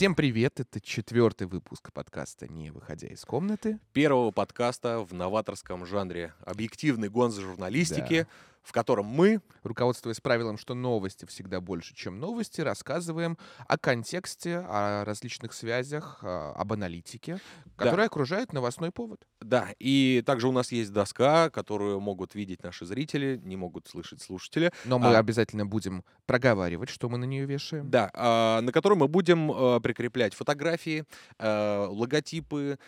Всем привет! Это четвертый выпуск подкаста «Не выходя из комнаты». Первого подкаста в новаторском жанре объективной гонзо-журналистики, в котором мы, Руководствуясь правилом, что новости всегда больше, чем новости, рассказываем о контексте, о различных связях, а, об аналитике, Да. которая окружает новостной повод. да, и также у нас есть доска, которую могут видеть наши зрители, не могут слышать слушатели, Но мы А. обязательно будем проговаривать, что мы на нее вешаем. да, а, на которой мы будем а, прикреплять фотографии, а, логотипы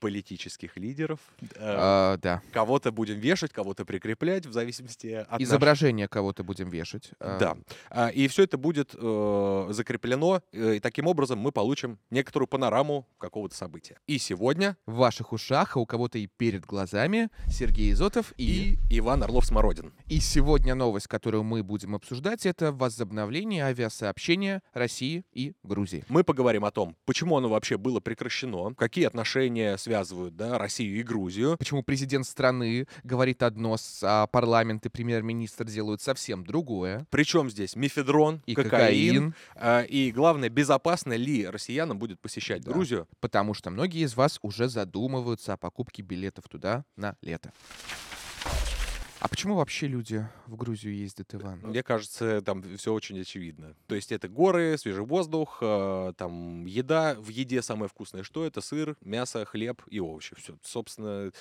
политических лидеров. а, А, да. Кого-то будем вешать, кого-то прикреплять, в зависимости от Изображение кого-то будем вешать. А, Да. А, И все это будет э, закреплено, э, и таким образом мы получим некоторую панораму какого-то события. И сегодня В ваших ушах, а у кого-то и перед глазами Сергей Изотов и... и Иван Орлов-Смородин. И сегодня новость, которую мы будем обсуждать, это возобновление авиасообщения России и Грузии. Мы поговорим о том, почему оно вообще было прекращено, какие отношения связывают да, Россию и Грузию. Почему президент страны говорит одно, а парламент и премьер-министр делают совсем другое. Причем здесь мефедрон, И кокаин, кокаин, а, и главное, безопасно ли россиянам будет посещать Да. Грузию. потому что многие из вас уже задумываются о покупке билетов туда на лето. А почему вообще люди в Грузию ездят, Иван? Мне кажется, там все очень очевидно. То есть это горы, свежий воздух, э, там еда. В еде самое вкусное что? Это сыр, мясо, хлеб и овощи. Все. Собственно,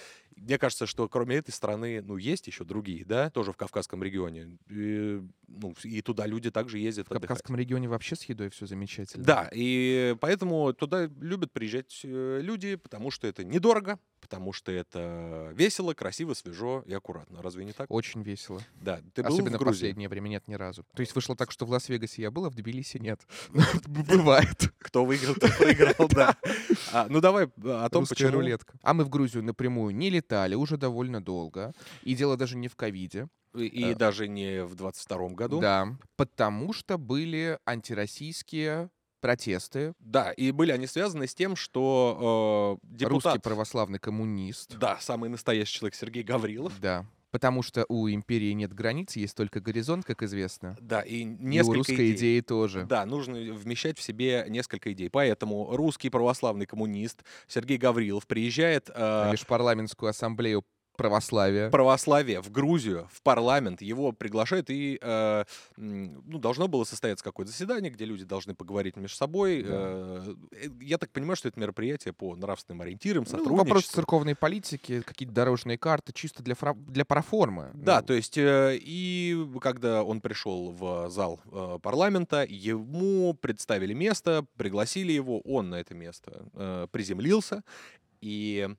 мне кажется, что кроме этой страны, ну, есть еще другие, да, тоже в Кавказском регионе. И, ну, и туда люди также ездят В отдыхать. Кавказском регионе вообще с едой все замечательно. Да, и поэтому туда любят приезжать э, люди, потому что это недорого, потому что это весело, красиво, свежо и аккуратно. Разве не так? Очень весело. Да. Ты был Особенно в в Грузии? последнее время нет ни разу. То есть вышло так, что в Лас-Вегасе я был, а в Тбилиси нет. Бывает. Кто выиграл, тот проиграл, да. А, Ну давай а, о том, почему... рулетка. А мы в Грузию напрямую не летали уже довольно долго. И дело даже не в ковиде. И Э, даже не в 22 году. Да. Потому что были антироссийские протесты. Да, и были они связаны с тем, что э, Русский депутат... православный коммунист. Да, самый настоящий человек Сергей Гаврилов. Да. Потому что у империи нет границ, есть только горизонт, как известно. Да, и И у несколько русской идей. идеи тоже. Да, нужно вмещать в себе несколько идей. Поэтому русский православный коммунист Сергей Гаврилов приезжает На э, Межпарламентскую ассамблею православия. православие в Грузию, в парламент, его приглашают, и э, ну, должно было состояться какое-то заседание, где люди должны поговорить между собой. Да. Э, э, я так понимаю, что это мероприятие по нравственным ориентирам, Ну, сотрудничеству. вопрос церковной политики, какие-то дорожные карты, чисто для, фра- для проформы. Да, Ну, то есть, э, и когда он пришел в зал э, парламента, ему представили место, пригласили его, он на это место э, приземлился, и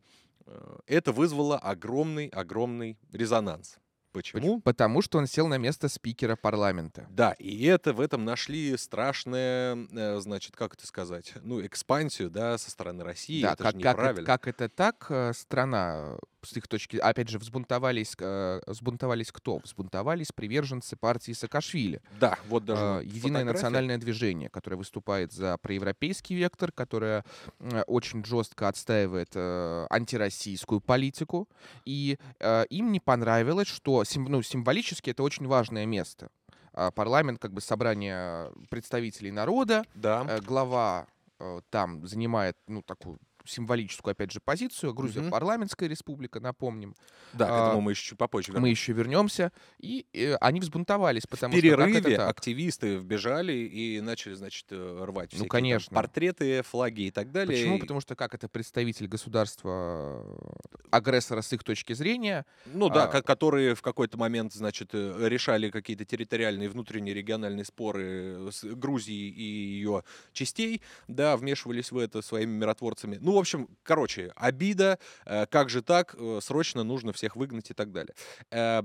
это вызвало огромный-огромный резонанс. Почему? Потому что он сел на место спикера парламента. Да, и это в этом нашли страшное, э, значит, как это сказать, ну, экспансию, да, со стороны России. да, это как, же как, это, неправильно. как это так, э, страна, э, с их точки... Опять же, взбунтовались, э, взбунтовались кто? Взбунтовались приверженцы партии Саакашвили. Да, вот даже Э, вот Единое фотография. национальное движение, которое выступает за проевропейский вектор, которое э, очень жестко отстаивает э, антироссийскую политику. И э, им не понравилось, что сим- ну, символически это очень важное место. А Парламент, как бы собрание представителей народа, Да. Э, глава э, там занимает, ну, такую символическую, опять же, позицию. Грузия Мгм. парламентская республика, напомним. Да, к а, этому мы еще чуть попозже вернемся. Мы еще вернемся. И э, они взбунтовались, потому в что как это перерыве активисты вбежали и начали, значит, э, рвать Ну, всякие там конечно. портреты, флаги и так далее. Почему? И- Потому что как это представитель государства э, агрессора с их точки зрения, Ну да, а- ко- которые в какой-то момент, значит, э, решали какие-то территориальные, внутренние, региональные споры с Грузией и ее частей, да, вмешивались в это своими миротворцами. Ну, общем, короче, обида, э, как же так, э, срочно нужно всех выгнать и так далее. Э,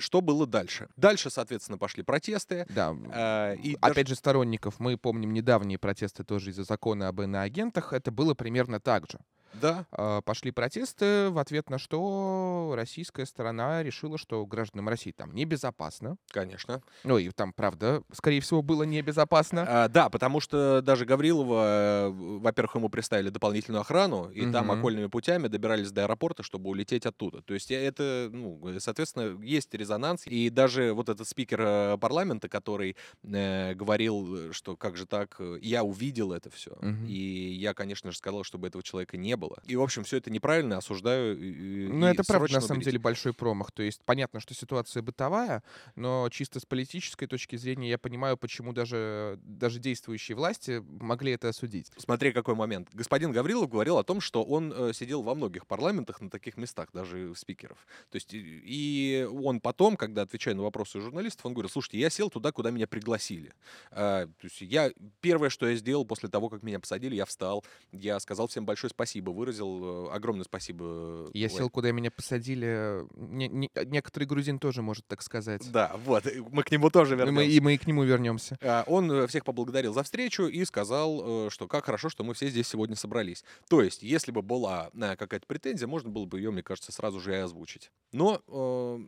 Что было дальше? Дальше, соответственно, пошли протесты. да, э, И даже- опять же, сторонников, мы помним недавние протесты тоже из-за закона об иноагентах, это было примерно так же. Да. А, Пошли протесты, в ответ на что российская сторона решила, что гражданам России там небезопасно. Конечно. Ну и там, правда, скорее всего, было небезопасно. А, да, потому что даже Гаврилова, во-первых, ему приставили дополнительную охрану, и там Мгм. окольными путями добирались до аэропорта, чтобы улететь оттуда. То есть э, это, ну, э, соответственно, есть резонанс. И даже вот этот спикер э, парламента, который э, говорил, что как же так, я увидел это все. Мгм. И я, конечно же, сказал, чтобы этого человека не было. И, в общем, все это неправильно, осуждаю. Ну, это правда, на самом уберите. деле, большой промах. То есть понятно, что ситуация бытовая, но чисто с политической точки зрения я понимаю, почему даже, даже действующие власти могли это осудить. Смотри, какой момент. Господин Гаврилов говорил о том, что он э, сидел во многих парламентах на таких местах, даже спикеров. То есть, и- он потом, когда отвечая на вопросы журналистов, он говорил, слушайте, я сел туда, куда меня пригласили. А, то есть я, первое, что я сделал после того, как меня посадили, я встал, я сказал всем большое спасибо, выразил э, огромное спасибо. э, Я сел, куда меня посадили. Не- не- некоторый грузин тоже может так сказать. Да, вот, э, мы к нему тоже И мы, вернемся. и мы и к нему вернемся. А, Он э, всех поблагодарил за встречу и сказал, э, что как хорошо, что мы все здесь сегодня собрались. То есть, если бы была э, какая-то претензия, можно было бы ее, мне кажется, сразу же и озвучить. Но э,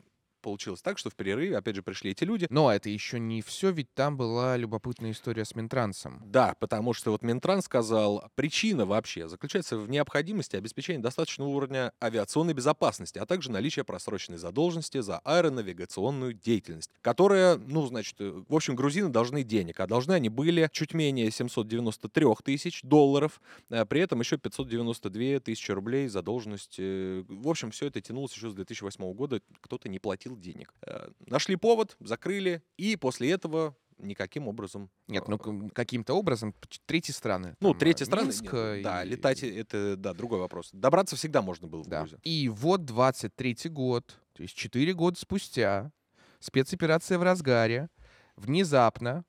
получилось так, что в перерыве, опять же, пришли эти люди. Но это еще не все, ведь там была любопытная история с Минтрансом. Да, потому что вот Минтранс сказал, причина вообще заключается в необходимости обеспечения достаточного уровня авиационной безопасности, а также наличия просроченной задолженности за аэронавигационную деятельность, которая, ну, значит, э, в общем, грузины должны денег, а должны они были чуть менее 793 тысяч долларов, а при этом еще 592 тысячи рублей задолженность. э, В общем, все это тянулось еще с 2008 года, кто-то не платил денег. Э, Нашли повод, закрыли, и после этого никаким образом Нет, э, ну каким-то образом третьи страны. ну, там, третья э, страна, Минск, нет, да, и- летать э, это, да, другой вопрос. Добраться всегда можно было в Да. Грузию. И вот 23-й год, то есть 4 года спустя, спецоперация в разгаре, внезапно,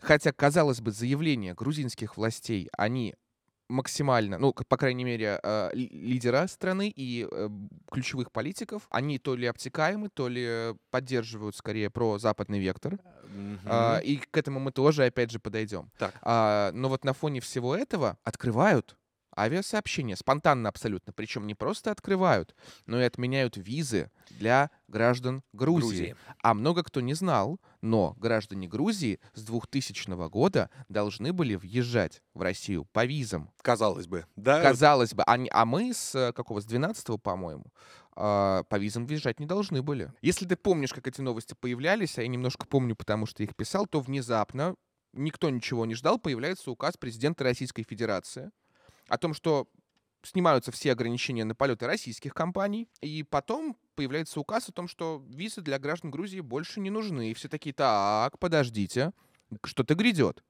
хотя, казалось бы, заявления грузинских властей, они максимально, ну, по крайней мере, э, ли- лидера страны и э, ключевых политиков, они то ли обтекаемы, то ли поддерживают скорее про западный вектор. Мгм. и к этому мы тоже, опять же, подойдем. Так. А, но вот на фоне всего этого открывают авиасообщения, спонтанно абсолютно. Причем не просто открывают, но и отменяют визы для граждан Грузии. Грузии. А много кто не знал, но граждане Грузии с 2000 года должны были въезжать в Россию по визам. Казалось бы, да. Казалось бы, они- а мы с э, какого, с 12 по-моему, а, по визам въезжать не должны были. Если ты помнишь, как эти новости появлялись, а я немножко помню, потому что их писал, то внезапно, никто ничего не ждал, появляется указ президента Российской Федерации о том, что снимаются все ограничения на полеты российских компаний, и потом появляется указ о том, что визы для граждан Грузии больше не нужны. И все такие, так, подождите, что-то грядет.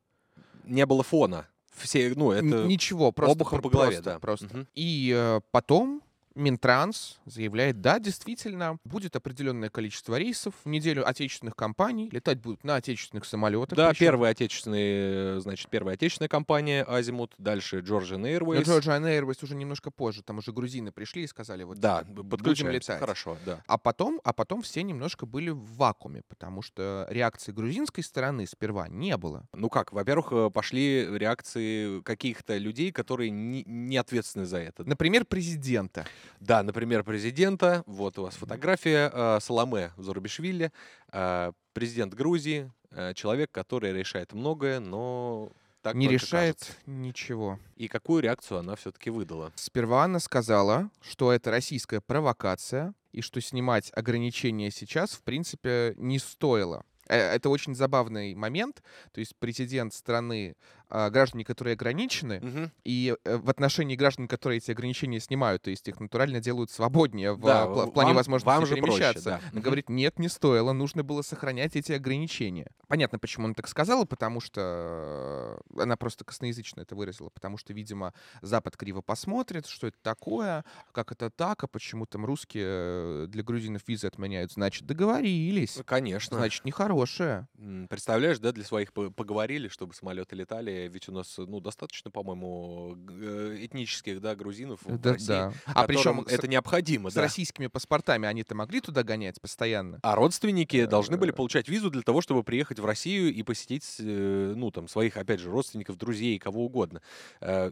Не было фона. Все, ну, это Ничего, просто обухом по голове, просто, да. просто. Мгм. И э, потом Минтранс заявляет, да, действительно, будет определенное количество рейсов в неделю отечественных компаний, летать будут на отечественных самолетах. Да, причем. первая отечественная, значит, первая отечественная компания Азимут, дальше Georgian Но Airways. Georgia Airways уже немножко позже, там уже грузины пришли и сказали, вот Да, будем летать. Хорошо, да. А потом, а потом все немножко были в вакууме, потому что реакции грузинской стороны сперва не было. Ну как, во-первых, э, пошли реакции каких-то людей, которые не, не ответственны за это. Например, президента. Да, например, президента. Вот у вас фотография э, Саламе Зурабишвили, э, президент Грузии, э, человек, который решает многое, но так не решает кажется. ничего. И какую реакцию она все-таки выдала? Сперва она сказала, что это российская провокация, и что снимать ограничения сейчас, в принципе, не стоило. Э, Это очень забавный момент. То есть президент страны, граждане, которые ограничены, Мгм. и э, в отношении граждан, которые эти ограничения снимают, то есть их натурально делают свободнее в, Да, а, пла- в плане вам- возможности вам же проще, перемещаться. да. Говорит, нет, не стоило, нужно было сохранять эти ограничения. Понятно, почему она так сказала, потому что э, она просто косноязычно это выразила, потому что, видимо, Запад криво посмотрит, что это такое, как это так, а почему там русские э, для грузинов визы отменяют. Значит, договорились. Конечно. Значит, нехорошее. Представляешь, да, для своих по- поговорили, чтобы самолеты летали, ведь у нас, ну, достаточно, по-моему, э, этнических, да, грузинов в Да, России, да. А причем это необходимо, с да. российскими паспортами они-то могли туда гонять постоянно? А родственники должны были Э. получать визу для того, чтобы приехать в Россию и посетить, ну, там, своих, опять же, родственников, друзей, кого угодно.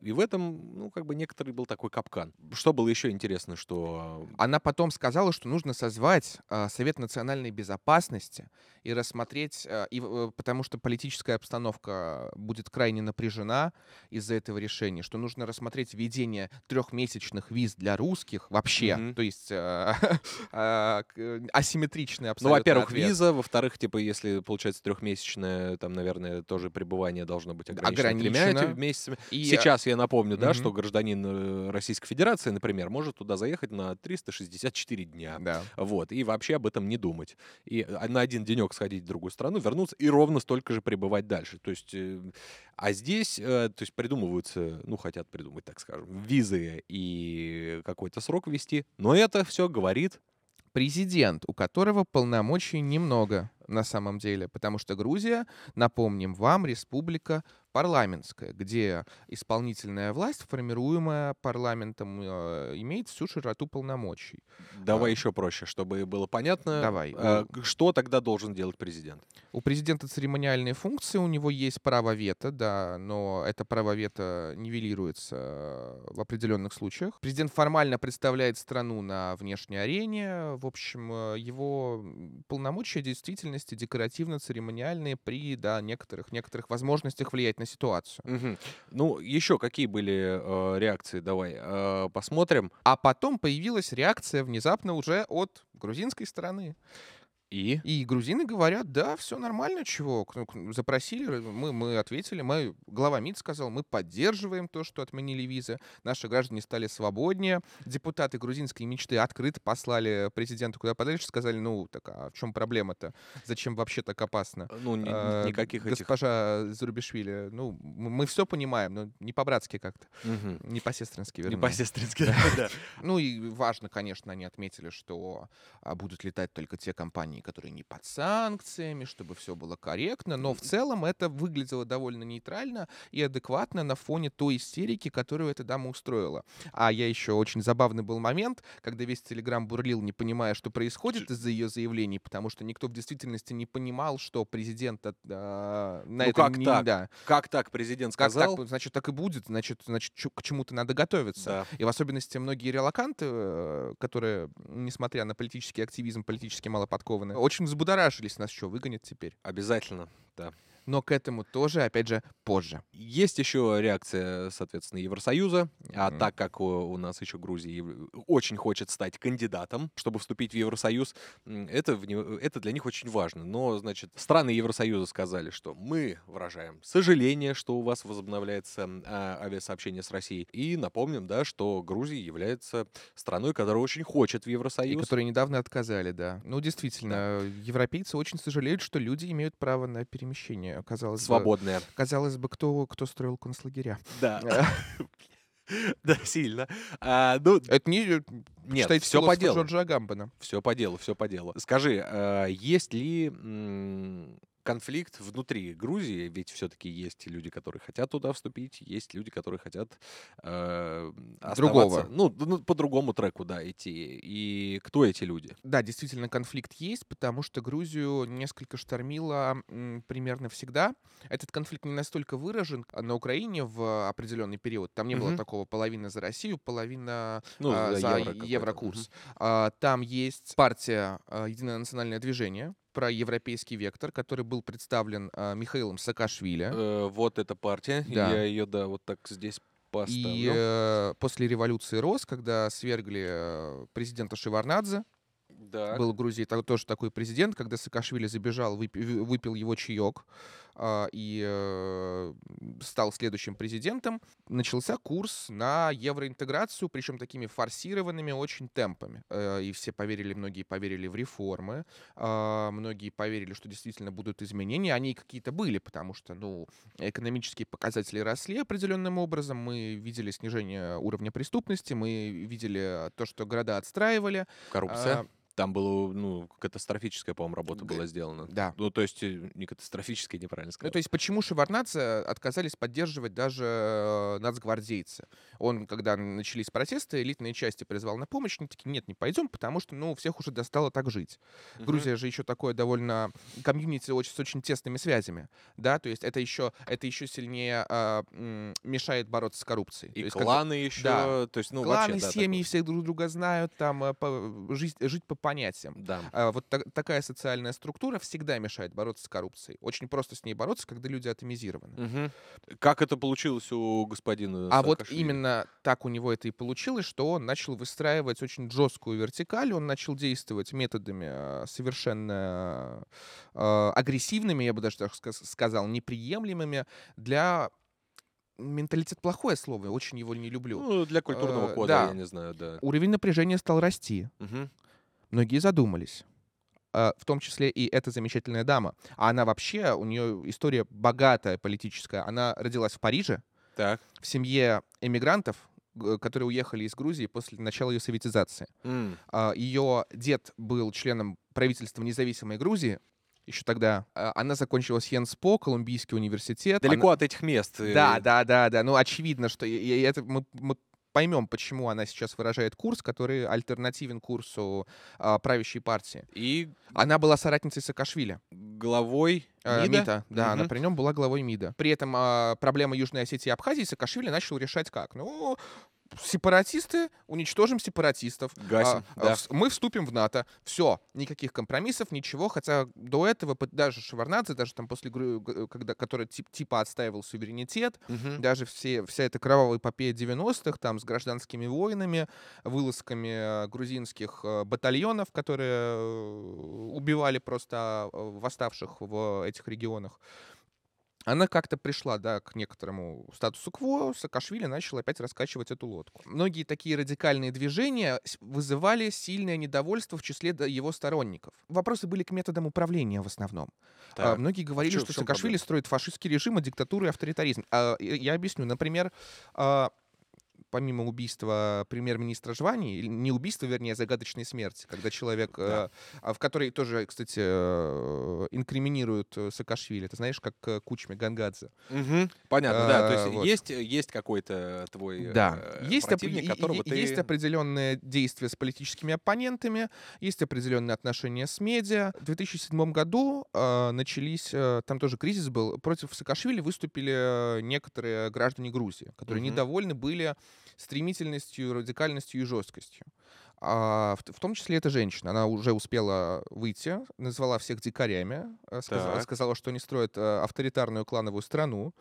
И в этом, ну, как бы некоторый был такой капкан. Что было еще интересно, что... Она потом сказала, что нужно созвать а, Совет национальной безопасности и рассмотреть, а, и, потому что политическая обстановка будет крайне напряжена из-за этого решения, что нужно рассмотреть введение трехмесячных виз для русских вообще, Мгм. то есть а, а, э, асимметричный Ну, абсолютно во-первых, ответ. виза, во-вторых, типа, если получается трехмесячное, там, наверное, тоже пребывание должно быть ограничено тремя Ограничено. эти- месяцами. И, а, Сейчас я напомню, да, что гражданин э, Российской Федерации, например, может туда заехать на 364 дня. Да. Вот, и вообще об этом не думать. И на один денек сходить в другую страну, вернуться и ровно столько же пребывать дальше. То есть, э, а здесь, э, то есть придумываются, ну, хотят придумать, так скажем, визы и какой-то срок ввести, но это все говорит Президент, у которого полномочий немного на самом деле, потому что Грузия, напомним вам, республика парламентская, где исполнительная власть, формируемая парламентом, э, имеет всю широту полномочий. Давай А. еще проще, чтобы было понятно. Давай. а, Что тогда должен делать президент? У президента церемониальные функции, у него есть право вето, да, но это право вето нивелируется э, в определенных случаях. Президент формально представляет страну на внешней арене. В общем, э, его полномочия действительности декоративно-церемониальные при да, некоторых, некоторых возможностях влиять на ситуацию. Мгм. Ну, еще какие были э, реакции? Давай э, посмотрим. А потом появилась реакция внезапно уже от грузинской стороны. И И грузины говорят, да, все нормально, чего. К- Запросили, мы, мы ответили, мы, глава МИД сказал, мы поддерживаем то, что отменили визы, наши граждане стали свободнее. Депутаты грузинской мечты открыто послали президенту куда подальше, сказали, ну, так а в чем проблема-то? Зачем вообще так опасно? ну, ни- А, никаких этих... Госпожа Зарубишвили, ну, мы все понимаем, но не по-братски как-то, Мгм. не по-сестрински, Не вернее. по-сестрински, да. Ну и важно, конечно, они отметили, что а, будут летать только те компании, которые не под санкциями, чтобы все было корректно. Но в целом это выглядело довольно нейтрально и адекватно на фоне той истерики, которую эта дама устроила. А я еще очень забавный был момент, когда весь Телеграм бурлил, не понимая, что происходит из-за ее заявлений, потому что никто в действительности не понимал, что президент от- а, на Ну это как не- так? да. Как так президент Как сказал? так? Значит, так и будет. Значит, значит, к чему-то надо готовиться. Да. И в особенности многие релаканты, э, которые, несмотря на политический активизм, политически мало подкованы, очень взбудоражились, нас что, выгонят теперь? Обязательно, да. Но к этому тоже, опять же, позже. Есть еще реакция, соответственно, Евросоюза. А Мгм. так как у, у нас еще Грузия очень хочет стать кандидатом, чтобы вступить в Евросоюз, это, в это для них очень важно. Но, значит, страны Евросоюза сказали, что мы выражаем сожаление, что у вас возобновляется а, авиасообщение с Россией. И напомним, да, что Грузия является страной, которая очень хочет в И Евросоюз. которые недавно отказали, да. Ну, действительно, европейцы очень сожалеют, что люди имеют право на перемещение. Казалось бы, Свободная. казалось бы, кто, кто строил концлагеря. Да. Да, сильно. А, ну, Это не... нет, Читайте все по делу. Джорджа Агамбана. Все по делу, все по делу. Скажи, а, есть ли конфликт внутри Грузии? Ведь все-таки есть люди, которые хотят туда вступить, есть люди, которые хотят э, оставаться- Другого. Ну, ну, по другому треку, да, идти. И кто эти люди? Да, действительно, конфликт есть, потому что Грузию несколько штормило м, примерно всегда. Этот конфликт не настолько выражен а на Украине в определенный период. Там не было Мгм. такого половина за Россию, половина Ну, а, за евро еврокурс. А, Там есть партия а, Единое национальное движение про европейский вектор, который был представлен а, Михаилом Саакашвили. Э, вот эта партия. Да. Я ее, да, вот так здесь поставлю. И э, после революции РОС, когда свергли э, президента Шеварнадзе, Да. был в Грузии тоже такой президент, когда Саакашвили забежал, выпи- вы- выпил его чаек и э, стал следующим президентом, начался курс на евроинтеграцию, причем такими форсированными очень темпами. Э, И все поверили, многие поверили в реформы, а, многие поверили, что действительно будут изменения. Они какие-то были, потому что, ну, экономические показатели росли определенным образом. Мы видели снижение уровня преступности, мы видели то, что города отстраивали. Коррупция. А, Там была, ну, катастрофическая, по-моему, работа была сделана. Да. Ну, то есть, э, не катастрофическая, неправильно Ну, сказал. то есть почему Шеварднадзе отказались поддерживать даже э, нацгвардейцы? Он, когда начались протесты, элитные части призвал на помощь, они такие, нет, не пойдем, потому что, ну, всех уже достало так жить. Мгм. Грузия же еще такое довольно комьюнити очень, с очень тесными связями, да, то есть это еще, это еще сильнее м, мешает бороться с коррупцией. То И есть когда кланы еще, да. то есть, ну, кланы, вообще, да, семьи такое. все друг друга знают, там э, по- жить, жить по понятиям. Да. А, Вот так- такая социальная структура всегда мешает бороться с коррупцией. Очень просто с ней бороться, когда люди атомизированы. Мгм. Как это получилось у господина А вот Саакашвили? именно так у него это и получилось, что он начал выстраивать очень жесткую вертикаль, он начал действовать методами э, совершенно э, агрессивными, я бы даже так ска- сказал, неприемлемыми для менталитет плохое слово, очень его не люблю. Ну, для культурного Э, кода, да. я не знаю, да. Уровень напряжения стал расти. Мгм. Многие задумались. А, В том числе и эта замечательная дама. А она вообще, у нее история богатая политическая. Она родилась в Париже, Так. в семье эмигрантов, которые уехали из Грузии после начала ее советизации. М. Ее дед был членом правительства независимой Грузии. Еще тогда А, она закончила Сьенспо, Колумбийский университет. Далеко Она- от этих мест. э, Да, да, да, да. Ну, очевидно, что и- и это мы, мы поймем, почему она сейчас выражает курс, который альтернативен курсу а, правящей партии. И Она была соратницей Саакашвили. главой Э, МИДа? да, она Мгм. при нем была главой МИДа. При этом а, проблема Южной Осетии и Абхазии Саакашвили начал решать как? Ну, сепаратисты, уничтожим сепаратистов. Гасим, А, да. вс- Мы вступим в НАТО. Все, никаких компромиссов, ничего. Хотя до этого даже Шеварнадзе, даже там после, г- когда, который тип- типа отстаивал суверенитет, Мгм. даже все, вся эта кровавая эпопея 90-х, там, с гражданскими войнами, вылазками э, грузинских э, батальонов, которые э, убивали просто э, восставших в этих регионах. Она как-то пришла, да, к некоторому статусу кво, Саакашвили начал опять раскачивать эту лодку. Многие такие радикальные движения вызывали сильное недовольство в числе его сторонников. Вопросы были к методам управления в основном. А, Так. Многие говорили, чё- что чём Саакашвили проблема? строит фашистский режим, а диктатуру и авторитаризм. А, Я объясню. Например, а, помимо убийства премьер-министра Жвани, не убийства, вернее, а загадочной смерти, когда человек, Да. э, а, в которой тоже, кстати, э, инкриминируют э, Саакашвили, ты знаешь, как э, Кучме Гангадзе. Мгм. Понятно, да. То А, есть вот. есть, есть какой-то твой Да, э, есть, оп- противник, и- которого и- ты... есть определенные действия с политическими оппонентами, есть определенные отношения с медиа. В 2007 году э, начались, э, там тоже кризис был, против Саакашвили выступили э, некоторые граждане Грузии, которые Мгм. недовольны были стремительностью, радикальностью и жесткостью. А, в, в том числе эта женщина, она уже успела выйти, назвала всех дикарями, э, сказала, Так. сказала, что они строят э, авторитарную клановую страну.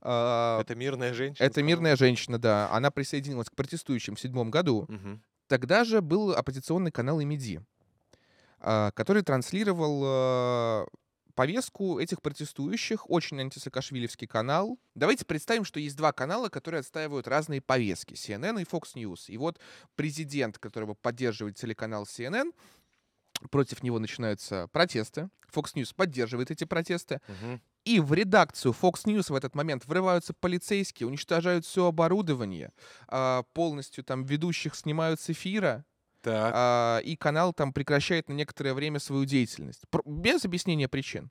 А, Это мирная женщина? это мирная женщина, да. Она присоединилась к протестующим в седьмом году. Мгм. Тогда же был оппозиционный канал «Имиди», а, который транслировал э, повестку этих протестующих, очень антисаакашвилевский канал. Давайте представим, что есть два канала, которые отстаивают разные повестки, CNN и Fox News. И вот президент, которого поддерживает телеканал CNN, против него начинаются протесты. Fox News поддерживает эти протесты. И в редакцию Fox News в этот момент врываются полицейские, уничтожают все оборудование, а, полностью там ведущих снимают с эфира, Так. а, и канал там прекращает на некоторое время свою деятельность. Без объяснения причин.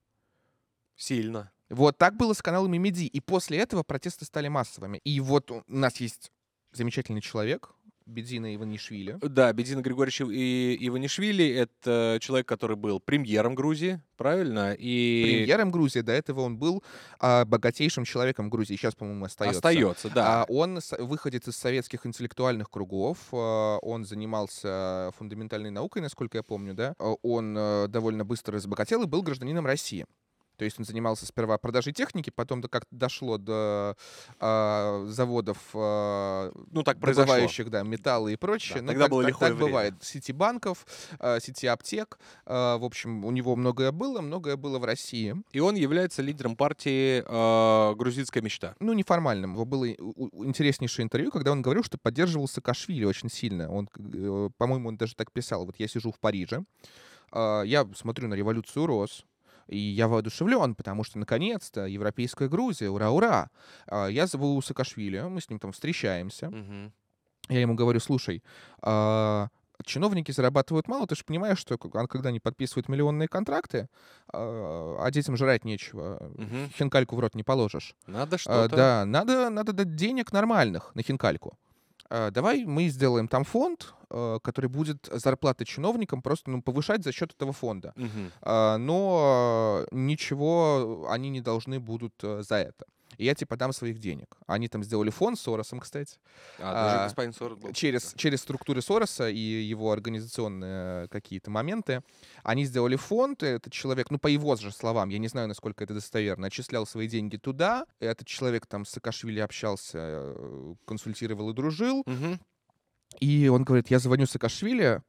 Сильно. Вот так было с каналами Меди. И после этого протесты стали массовыми. И вот у нас есть замечательный человек, Бедзина Иванишвили. Да, Бедзина Григорьевич и Иванишвили — это человек, который был премьером Грузии, правильно? И Премьером Грузии, до этого он был а, богатейшим человеком Грузии. Сейчас, по-моему, остается. остается, да. А он выходит из советских интеллектуальных кругов. а, Он занимался фундаментальной наукой, насколько я помню, да. А, Он э, довольно быстро разбогател и был гражданином России. То есть он занимался сперва продажей техники, потом как-то дошло до а, заводов, а, ну, так произошло. добывающих да, металлы и прочее. Да, Ну, тогда так, было так- так время. бывает. Сети банков, а, сети аптек. а, В общем, у него многое было, многое было в России. И он является лидером партии э, «Грузинская мечта». ну, неформальным. Его было интереснейшее интервью, когда он говорил, что поддерживал Саакашвили очень сильно. Он, э, по-моему, он даже так писал. Вот я сижу в Париже, а, я смотрю на революцию РОС, и я воодушевлен, потому что, наконец-то, европейская Грузия, ура-ура! А, Я зову Саакашвили, мы с ним там встречаемся. Мгм. Я ему говорю, слушай, а, чиновники зарабатывают мало, ты же понимаешь, что к- когда они подписывают миллионные контракты, а а детям жрать нечего, Мгм. хинкальку в рот не положишь. Надо А, что-то... Да, надо, надо дать денег нормальных на хинкальку. А, Давай мы сделаем там фонд, э, который будет зарплаты чиновникам просто ну, повышать за счет этого фонда. А, Но э, ничего они не должны будут э, за это. И я типа дам своих денег. Они там сделали фонд с Соросом, кстати. А, А, господин Сорос был. Через, через структуры Сороса и его организационные какие-то моменты. Они сделали фонд, этот человек, ну, по его же словам, я не знаю, насколько это достоверно, отчислял свои деньги туда. Этот человек там с Саакашвили общался, э, консультировал и дружил. Мгм. И он говорит, я звоню Саакашвили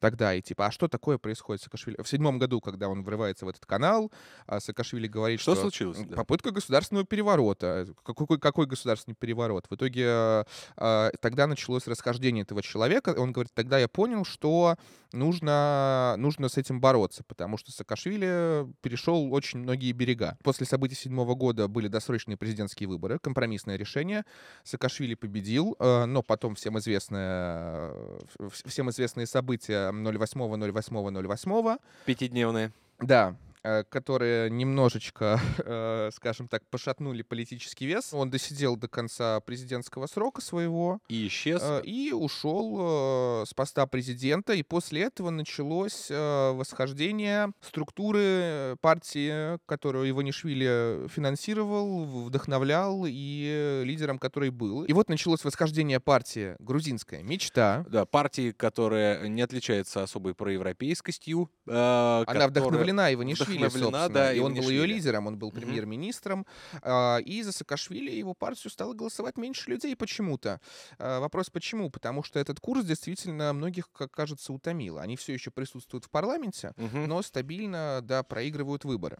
тогда, и типа, а что такое происходит с Саакашвили? В седьмом году, когда он врывается в этот канал, а Саакашвили говорит, Что что... случилось? Да. Попытка государственного переворота. Какой, какой государственный переворот? В итоге э, тогда началось расхождение этого человека. Он говорит, тогда я понял, что нужно, нужно с этим бороться, потому что Саакашвили перешел очень многие берега. После событий седьмого года были досрочные президентские выборы, компромиссное решение. Саакашвили победил, э, но потом всем известное, вс- всем известные события 08-08-08. Пятидневные. Да, э, которые немножечко, э, скажем так, пошатнули политический вес. Он досидел до конца президентского срока своего И исчез. э, и ушел э, с поста президента. И после этого началось э, восхождение структуры партии, которую Иванишвили финансировал, вдохновлял и лидером которой был. И вот началось восхождение партии «Грузинская мечта». Да, партии, которая не отличается особой проевропейскостью. э, Она которая- вдохновлена Иванишвили, вдохновлена, собственно, да, и он был ее лидером, он был премьер-министром, а, и за Саакашвили его партию стало голосовать меньше людей почему-то. А, Вопрос почему? Потому что этот курс действительно многих, как кажется, утомил. Они все еще присутствуют в парламенте, Мгм. но стабильно, да, проигрывают выборы.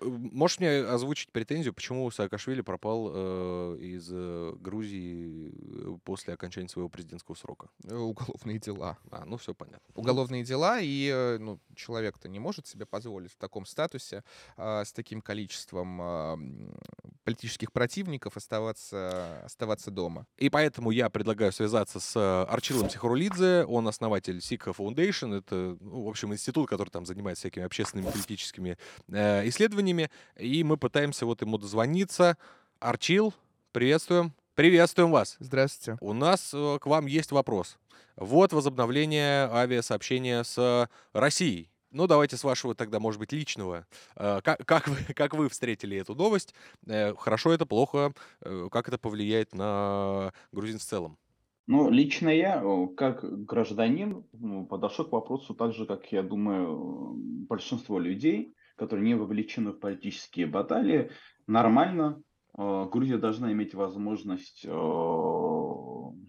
Можешь мне озвучить претензию, почему Саакашвили пропал э, из э, Грузии э, после окончания своего президентского срока? Э, Уголовные дела. А, ну все понятно. Уголовные дела, и ну, человек-то не может себе позволить в таком статусе, а, с таким количеством а, политических противников оставаться, оставаться дома. И поэтому я предлагаю связаться с э, Арчилом Сихарулидзе. Он основатель Сика Foundation. Это, ну, в общем, институт, который там занимается всякими общественными политическими э, исследованиями. И мы пытаемся вот ему дозвониться. Арчил, приветствуем. Приветствуем вас. Здравствуйте. У нас э, к вам есть вопрос. Вот возобновление авиасообщения с Россией. Ну, давайте с вашего тогда, может быть, личного. Э, Как, как, вы, как вы встретили эту новость? Э, Хорошо это, плохо? Э, Как это повлияет на грузин в целом? Ну, лично я, как гражданин, ну, подошел к вопросу так же, как, я думаю, большинство людей, которые не вовлечены в политические баталии, нормально. Э, Грузия должна иметь возможность э,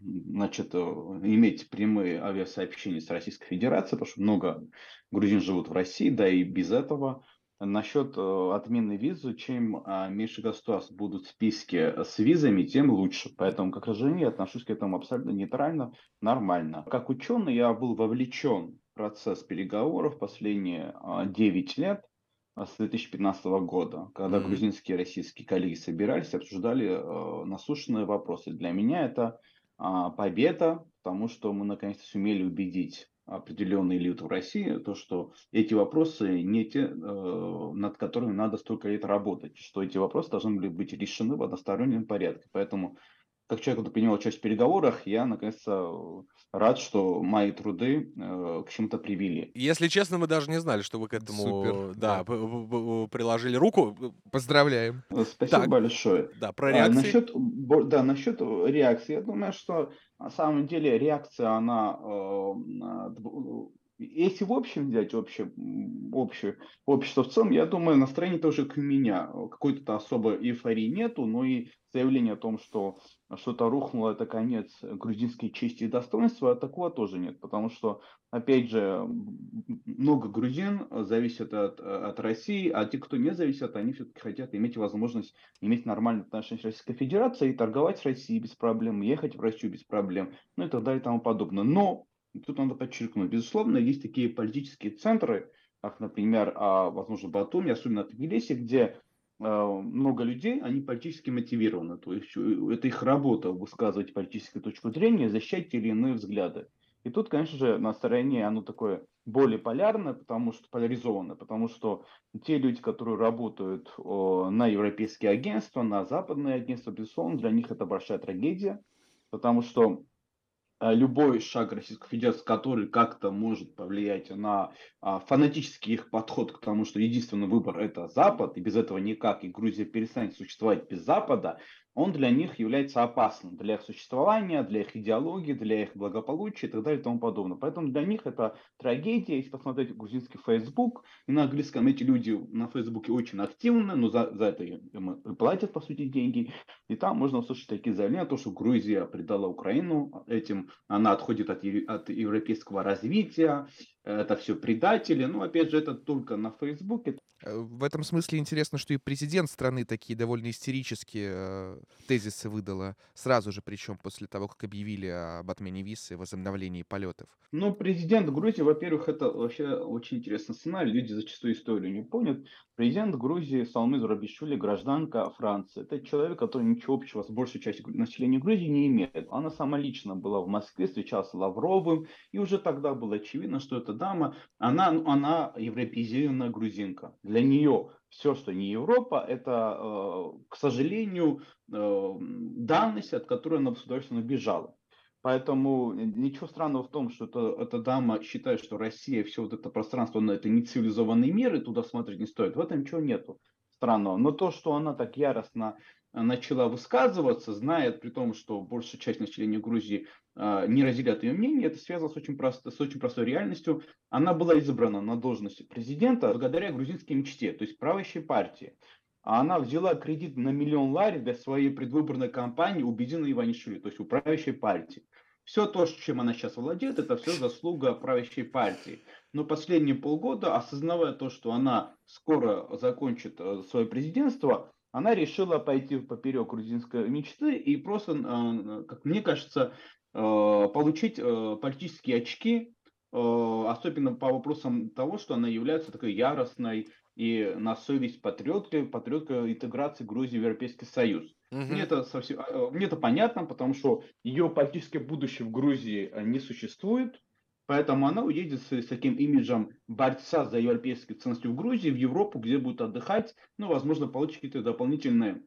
значит, э, иметь прямые авиасообщения с Российской Федерацией, потому что много грузин живут в России, да и без этого. Насчет отмены визы, чем а, меньше государств будут в списке с визами, тем лучше. Поэтому, как гражданин, я отношусь к этому абсолютно нейтрально, нормально. Как ученый я был вовлечен в процесс переговоров последние а, 9 лет а, с 2015 года, когда Мгм. грузинские и российские коллеги собирались обсуждали э, насущные вопросы. Для меня это а, победа, потому что мы наконец-то сумели убедить определенные элиты в России, то, что эти вопросы не те, э, над которыми надо столько лет работать, что эти вопросы должны были быть решены в одностороннем порядке. Поэтому, как человек, который принимал участие в переговорах, я наконец-то рад, что мои труды э, к чему-то привели. Если честно, мы даже не знали, что вы к этому Супер, да, да. п- п- п- приложили руку. Поздравляем. Э, Спасибо Так. большое. Да, про А, реакции. насчет, бо- да, насчет реакции, я думаю, что на самом деле реакция, она, э, а, дв- если в общем взять общее, общее, общество в целом, я думаю, настроение тоже к меня. Какой-то особой эйфории нету, но и заявление о том, что что-то рухнуло, это конец грузинской чести и достоинства, такого тоже нет. Потому что, опять же, много грузин зависят от, от России, а те, кто не зависят, они все-таки хотят иметь возможность иметь нормальные отношения с Российской Федерацией, торговать с Россией без проблем, ехать в Россию без проблем, ну и так далее и тому подобное. Но, тут надо подчеркнуть, безусловно, есть такие политические центры, как, например, а, возможно, Батуми, особенно Тбилиси, где много людей, они политически мотивированы. То есть э, это их работа высказывать политическую точку зрения, защищать те или иные взгляды. И тут, конечно же, настроение, оно такое более полярное, потому что поляризованное, потому что те люди, которые работают о, на европейские агентства, на западные агентства, безусловно, для них это большая трагедия, потому что а, любой шаг Российской Федерации, который как-то может повлиять на а, фанатический их подход к тому, что единственный выбор это Запад, и без этого никак, и Грузия перестанет существовать без Запада, он для них является опасным для их существования, для их идеологии, для их благополучия и так далее и тому подобное. Поэтому для них это трагедия. Если посмотреть грузинский Facebook, и на английском эти люди на Фейсбуке очень активны, но за, за это им платят, по сути, деньги. И там можно услышать такие заявления, то, что Грузия предала Украину, этим она отходит от, от европейского развития, это все предатели. Ну, опять же, это только на Фейсбуке. Э, в этом смысле интересно, что и президент страны такие довольно истерические э, тезисы выдала сразу же, причем после того, как объявили об отмене виз и возобновлении полетов. Ну, президент Грузии, во-первых, это вообще очень интересный сценарий. Люди зачастую историю не помнят. Президент Грузии Салмы Зурабишвили, гражданка Франции. Это человек, который ничего общего с большей частью населения Грузии не имеет. Она сама лично была в Москве, встречалась с Лавровым, и уже тогда было очевидно, что эта дама, она, она европеизированная грузинка. Для нее все, что не Европа, это, э, к сожалению, э, данность, от которой она государственно бежала. Поэтому ничего странного в том, что это, эта дама считает, что Россия, все вот это пространство, но это не цивилизованный мир, и туда смотреть не стоит. В этом ничего нету странного. Но то, что она так яростно э, начала высказываться, знает при том, что большая часть населения Грузии э, не разделяет ее мнение, это связано с очень, просто, с очень простой реальностью. Она была избрана на должность президента благодаря грузинской мечте, то есть правящей партии. А она взяла кредит на миллион лари для своей предвыборной кампании у Бедина Иванишвили, то есть у правящей партии. Все то, чем она сейчас владеет, это все заслуга правящей партии. Но последние полгода, осознавая то, что она скоро закончит э, свое президентство, она решила пойти поперек грузинской мечты и просто, э, как мне кажется, э, получить политические очки, особенно по вопросам того, что она является такой яростной и на совесть патриотка, патриотка интеграции Грузии в Европейский Союз. Угу. Мне, это совсем, мне это понятно, потому что ее политическое будущее в Грузии э, не существует, поэтому она уедет с, с таким имиджем борца за европейские ценности в Грузии, в Европу, где будет отдыхать, ну, возможно, получит какие-то дополнительные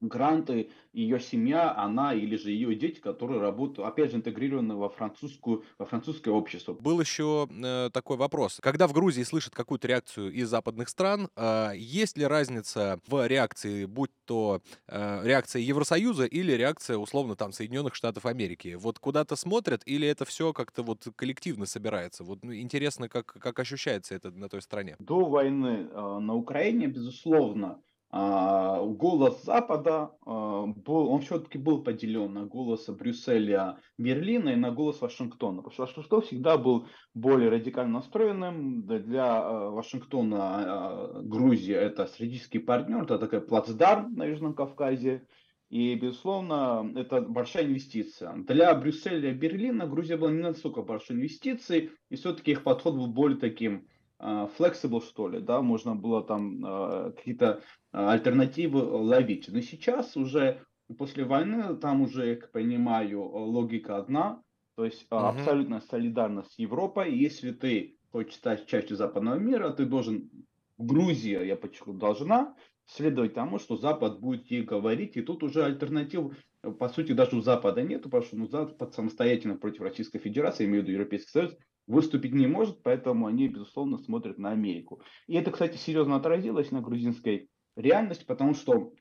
гранты, ее семья, она или же ее дети, которые работают, опять же, интегрированы во, французскую, во французское общество. Был еще э, такой вопрос. Когда в Грузии слышат какую-то реакцию из западных стран, э, есть ли разница в реакции, будь то э, реакция Евросоюза или реакция, условно, там, Соединенных Штатов Америки? Вот куда-то смотрят или это все как-то вот коллективно собирается? Вот ну, интересно, как, как ощущается это на той стороне. До войны э, на Украине, безусловно, голос Запада, а, был, он все-таки был поделен на голос Брюсселя, Берлина и на голос Вашингтона. Потому что Вашингтон всегда был более радикально настроенным. Для а, Вашингтона Грузия это стратегический партнер, это такая плацдарм на Южном Кавказе. И, безусловно, это большая инвестиция. Для Брюсселя Берлина Грузия была не настолько большой инвестицией, и все-таки их подход был более таким flexible, что ли, да, можно было там какие-то альтернативы ловить. Но сейчас уже после войны там уже, я понимаю, логика одна, то есть угу. абсолютная солидарность с Европой. Если ты хочешь стать частью западного мира, ты должен, Грузия, я подчеркну, должна следовать тому, что Запад будет ей говорить, и тут уже альтернатив, по сути, даже у Запада нет, потому что ну, Запад самостоятельно против Российской Федерации, имею в виду Европейский Союз, выступить не может, поэтому они, безусловно, смотрят на Америку. И это, кстати, серьезно отразилось на грузинской реальность, потому что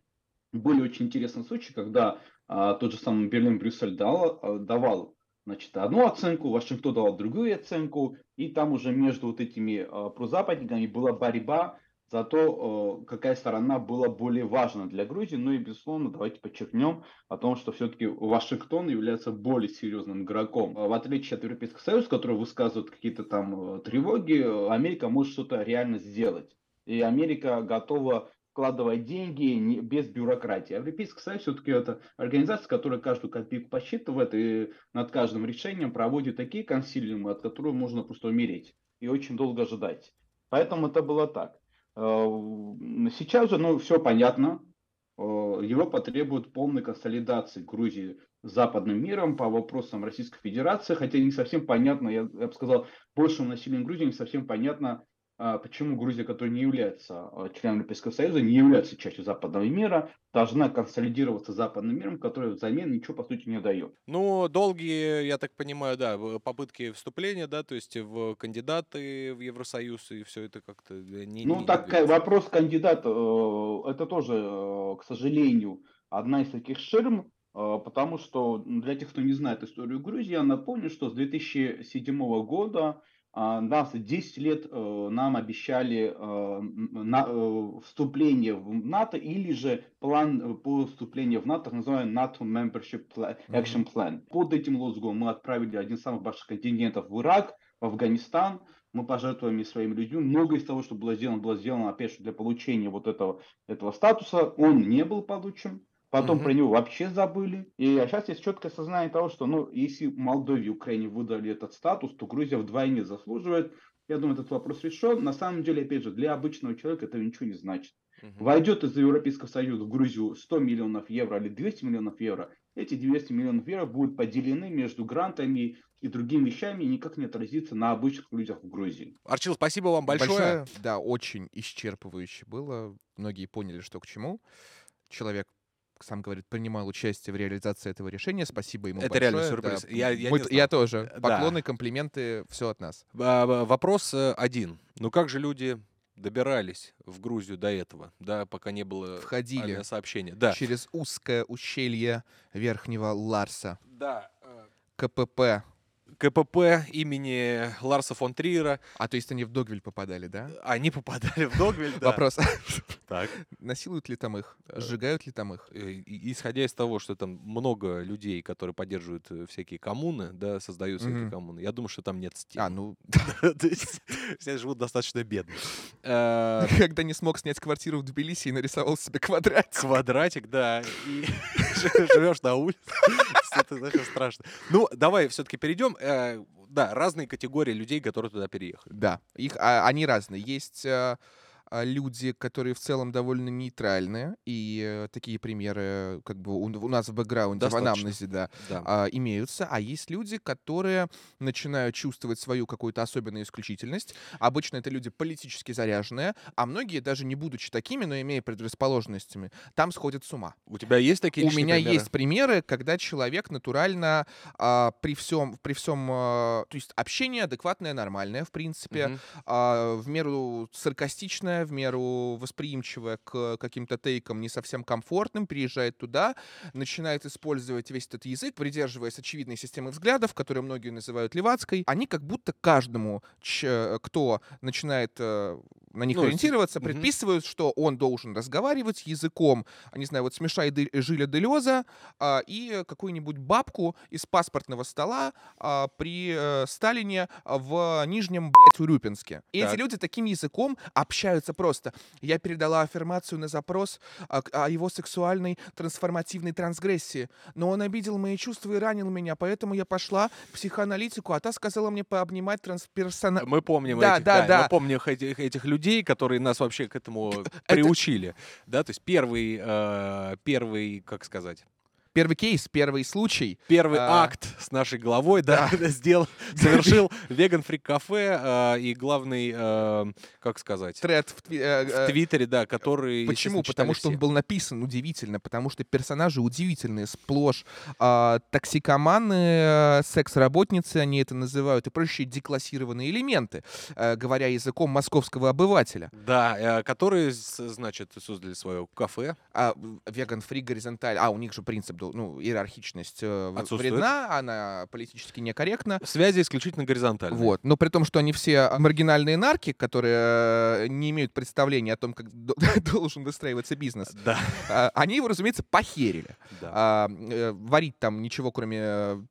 были очень интересные случаи, когда а, тот же самый Берлин-Брюссель дал, а, давал значит, одну оценку, Вашингтон давал другую оценку, и там уже между вот этими а, прозападниками была борьба за то, а, какая сторона была более важна для Грузии. Ну и, безусловно, давайте подчеркнем о том, что все-таки Вашингтон является более серьезным игроком. В отличие от Европейского Союза, который высказывает какие-то там а, тревоги, Америка может что-то реально сделать. И Америка готова вкладывать деньги без бюрократии. Европейский Союз все-таки это организация, которая каждую копейку посчитывает и над каждым решением проводит такие консилиумы, от которых можно просто умереть и очень долго ожидать. Поэтому это было так. Э, сейчас же, ну, все понятно. Э, Европа требует полной консолидации Грузии с западным миром по вопросам Российской Федерации, хотя не совсем понятно, я, я бы сказал, большему населению Грузии не совсем понятно, почему Грузия, которая не является а, членом Европейского Союза, не является частью западного мира, должна консолидироваться с западным миром, который взамен ничего, по сути, не дает. Ну, долгие, я так понимаю, да, попытки вступления, да, то есть в кандидаты в Евросоюз, и все это как-то не... Ну, не, так, не вопрос кандидата, э, это тоже, э, к сожалению, одна из таких ширм, э, потому что для тех, кто не знает историю Грузии, я напомню, что с 2007 года а, нас 10 лет э, нам обещали э, э, вступление в НАТО или же план по вступлению в НАТО, так называемый НАТО Membership Action Plan. Под этим лозунгом мы отправили один из самых больших контингентов в Ирак, в Афганистан. Мы пожертвовали своими людьми. Многое из того, что было сделано, было сделано, опять же, для получения вот этого, этого статуса. Он не был получен. Потом угу. про него вообще забыли. И сейчас есть четкое сознание того, что ну, если Молдове и Украине выдали этот статус, то Грузия вдвойне заслуживает. Я думаю, этот вопрос решен. На самом деле, опять же, для обычного человека это ничего не значит. Угу. Войдет из Европейского Союза в Грузию 100 миллионов евро или 200 миллионов евро, эти 200 миллионов евро будут поделены между грантами и другими вещами и никак не отразится на обычных людях в Грузии. Арчил, спасибо вам большое. большое. Да, очень исчерпывающе было. Многие поняли, что к чему. Человек сам говорит, принимал участие в реализации этого решения. Спасибо ему Это большое. реально сюрприз. Да. Я, я, Мы, я тоже. Да. Поклоны, комплименты, все от нас. Вопрос э, один. Ну как же люди добирались в Грузию до этого, да, пока не было Входили сообщения. Да. через узкое ущелье Верхнего Ларса. Да. Э, КПП КПП имени Ларса фон Триера. А то есть они в Догвиль попадали, да? Они попадали в Догвиль, да. Вопрос. Так. Насилуют ли там их? Э, Сжигают ли там их? Э, исходя из того, что там много людей, которые поддерживают э, всякие коммуны, да, создают всякие коммуны, я думаю, что там нет стен. А, ну... Все живут достаточно бедно. Когда не смог снять квартиру в Тбилиси и нарисовал себе квадратик. Квадратик, да. И живешь на улице. Это очень страшно. Ну, давай все-таки перейдем да, разные категории людей, которые туда переехали. Да, их, а, они разные. Есть а, люди, которые в целом довольно нейтральные, и э, такие примеры как бы у, нас в бэкграунде, Достаточно. в анамнезе, да, да. А, имеются. А есть люди, которые начинают чувствовать свою какую-то особенную исключительность. Обычно это люди политически заряженные, а многие, даже не будучи такими, но имея предрасположенностями, там сходят с ума. У тебя есть такие У меня примеры? есть примеры, когда человек натурально а, при всем, при всем, а, то есть общение адекватное, нормальное, в принципе, угу. а, в меру саркастичное, в меру восприимчивая к каким-то тейкам не совсем комфортным, приезжает туда, начинает использовать весь этот язык, придерживаясь очевидной системы взглядов, которую многие называют левацкой. Они как будто каждому, кто начинает э, на них ну, ориентироваться, предписывают, угу. что он должен разговаривать языком, не знаю, вот смешай де, Жиля Делеза а, и какую-нибудь бабку из паспортного стола а, при а, Сталине в Нижнем, блядь, Урюпинске. И так. эти люди таким языком общаются просто. Я передала аффирмацию на запрос о, о его сексуальной трансформативной трансгрессии, но он обидел мои чувства и ранил меня, поэтому я пошла к психоаналитику, а та сказала мне пообнимать трансперсона... Мы помним да, этих, да, да, да. мы помним этих людей, людей, которые нас вообще к этому приучили. Да, то есть первый, э, первый, как сказать, первый кейс, первый случай. Первый а, акт с нашей головой, да, да. сделал, совершил веган фрик кафе а, и главный, а, как сказать, тред в, тви- а, в Твиттере, да, который. Почему? Потому что он был написан удивительно, потому что персонажи удивительные, сплошь а, токсикоманы, секс-работницы, они это называют, и прочие деклассированные элементы, а, говоря языком московского обывателя. Да, которые, значит, создали свое кафе. А, веган фри горизонталь. А, у них же принцип был ну, иерархичность э, вредна, она политически некорректна. Связи исключительно горизонтальные. Вот. Но при том, что они все маргинальные нарки, которые э, не имеют представления о том, как должен выстраиваться бизнес, да. А, они его, разумеется, похерили. Да. А, э, варить там ничего, кроме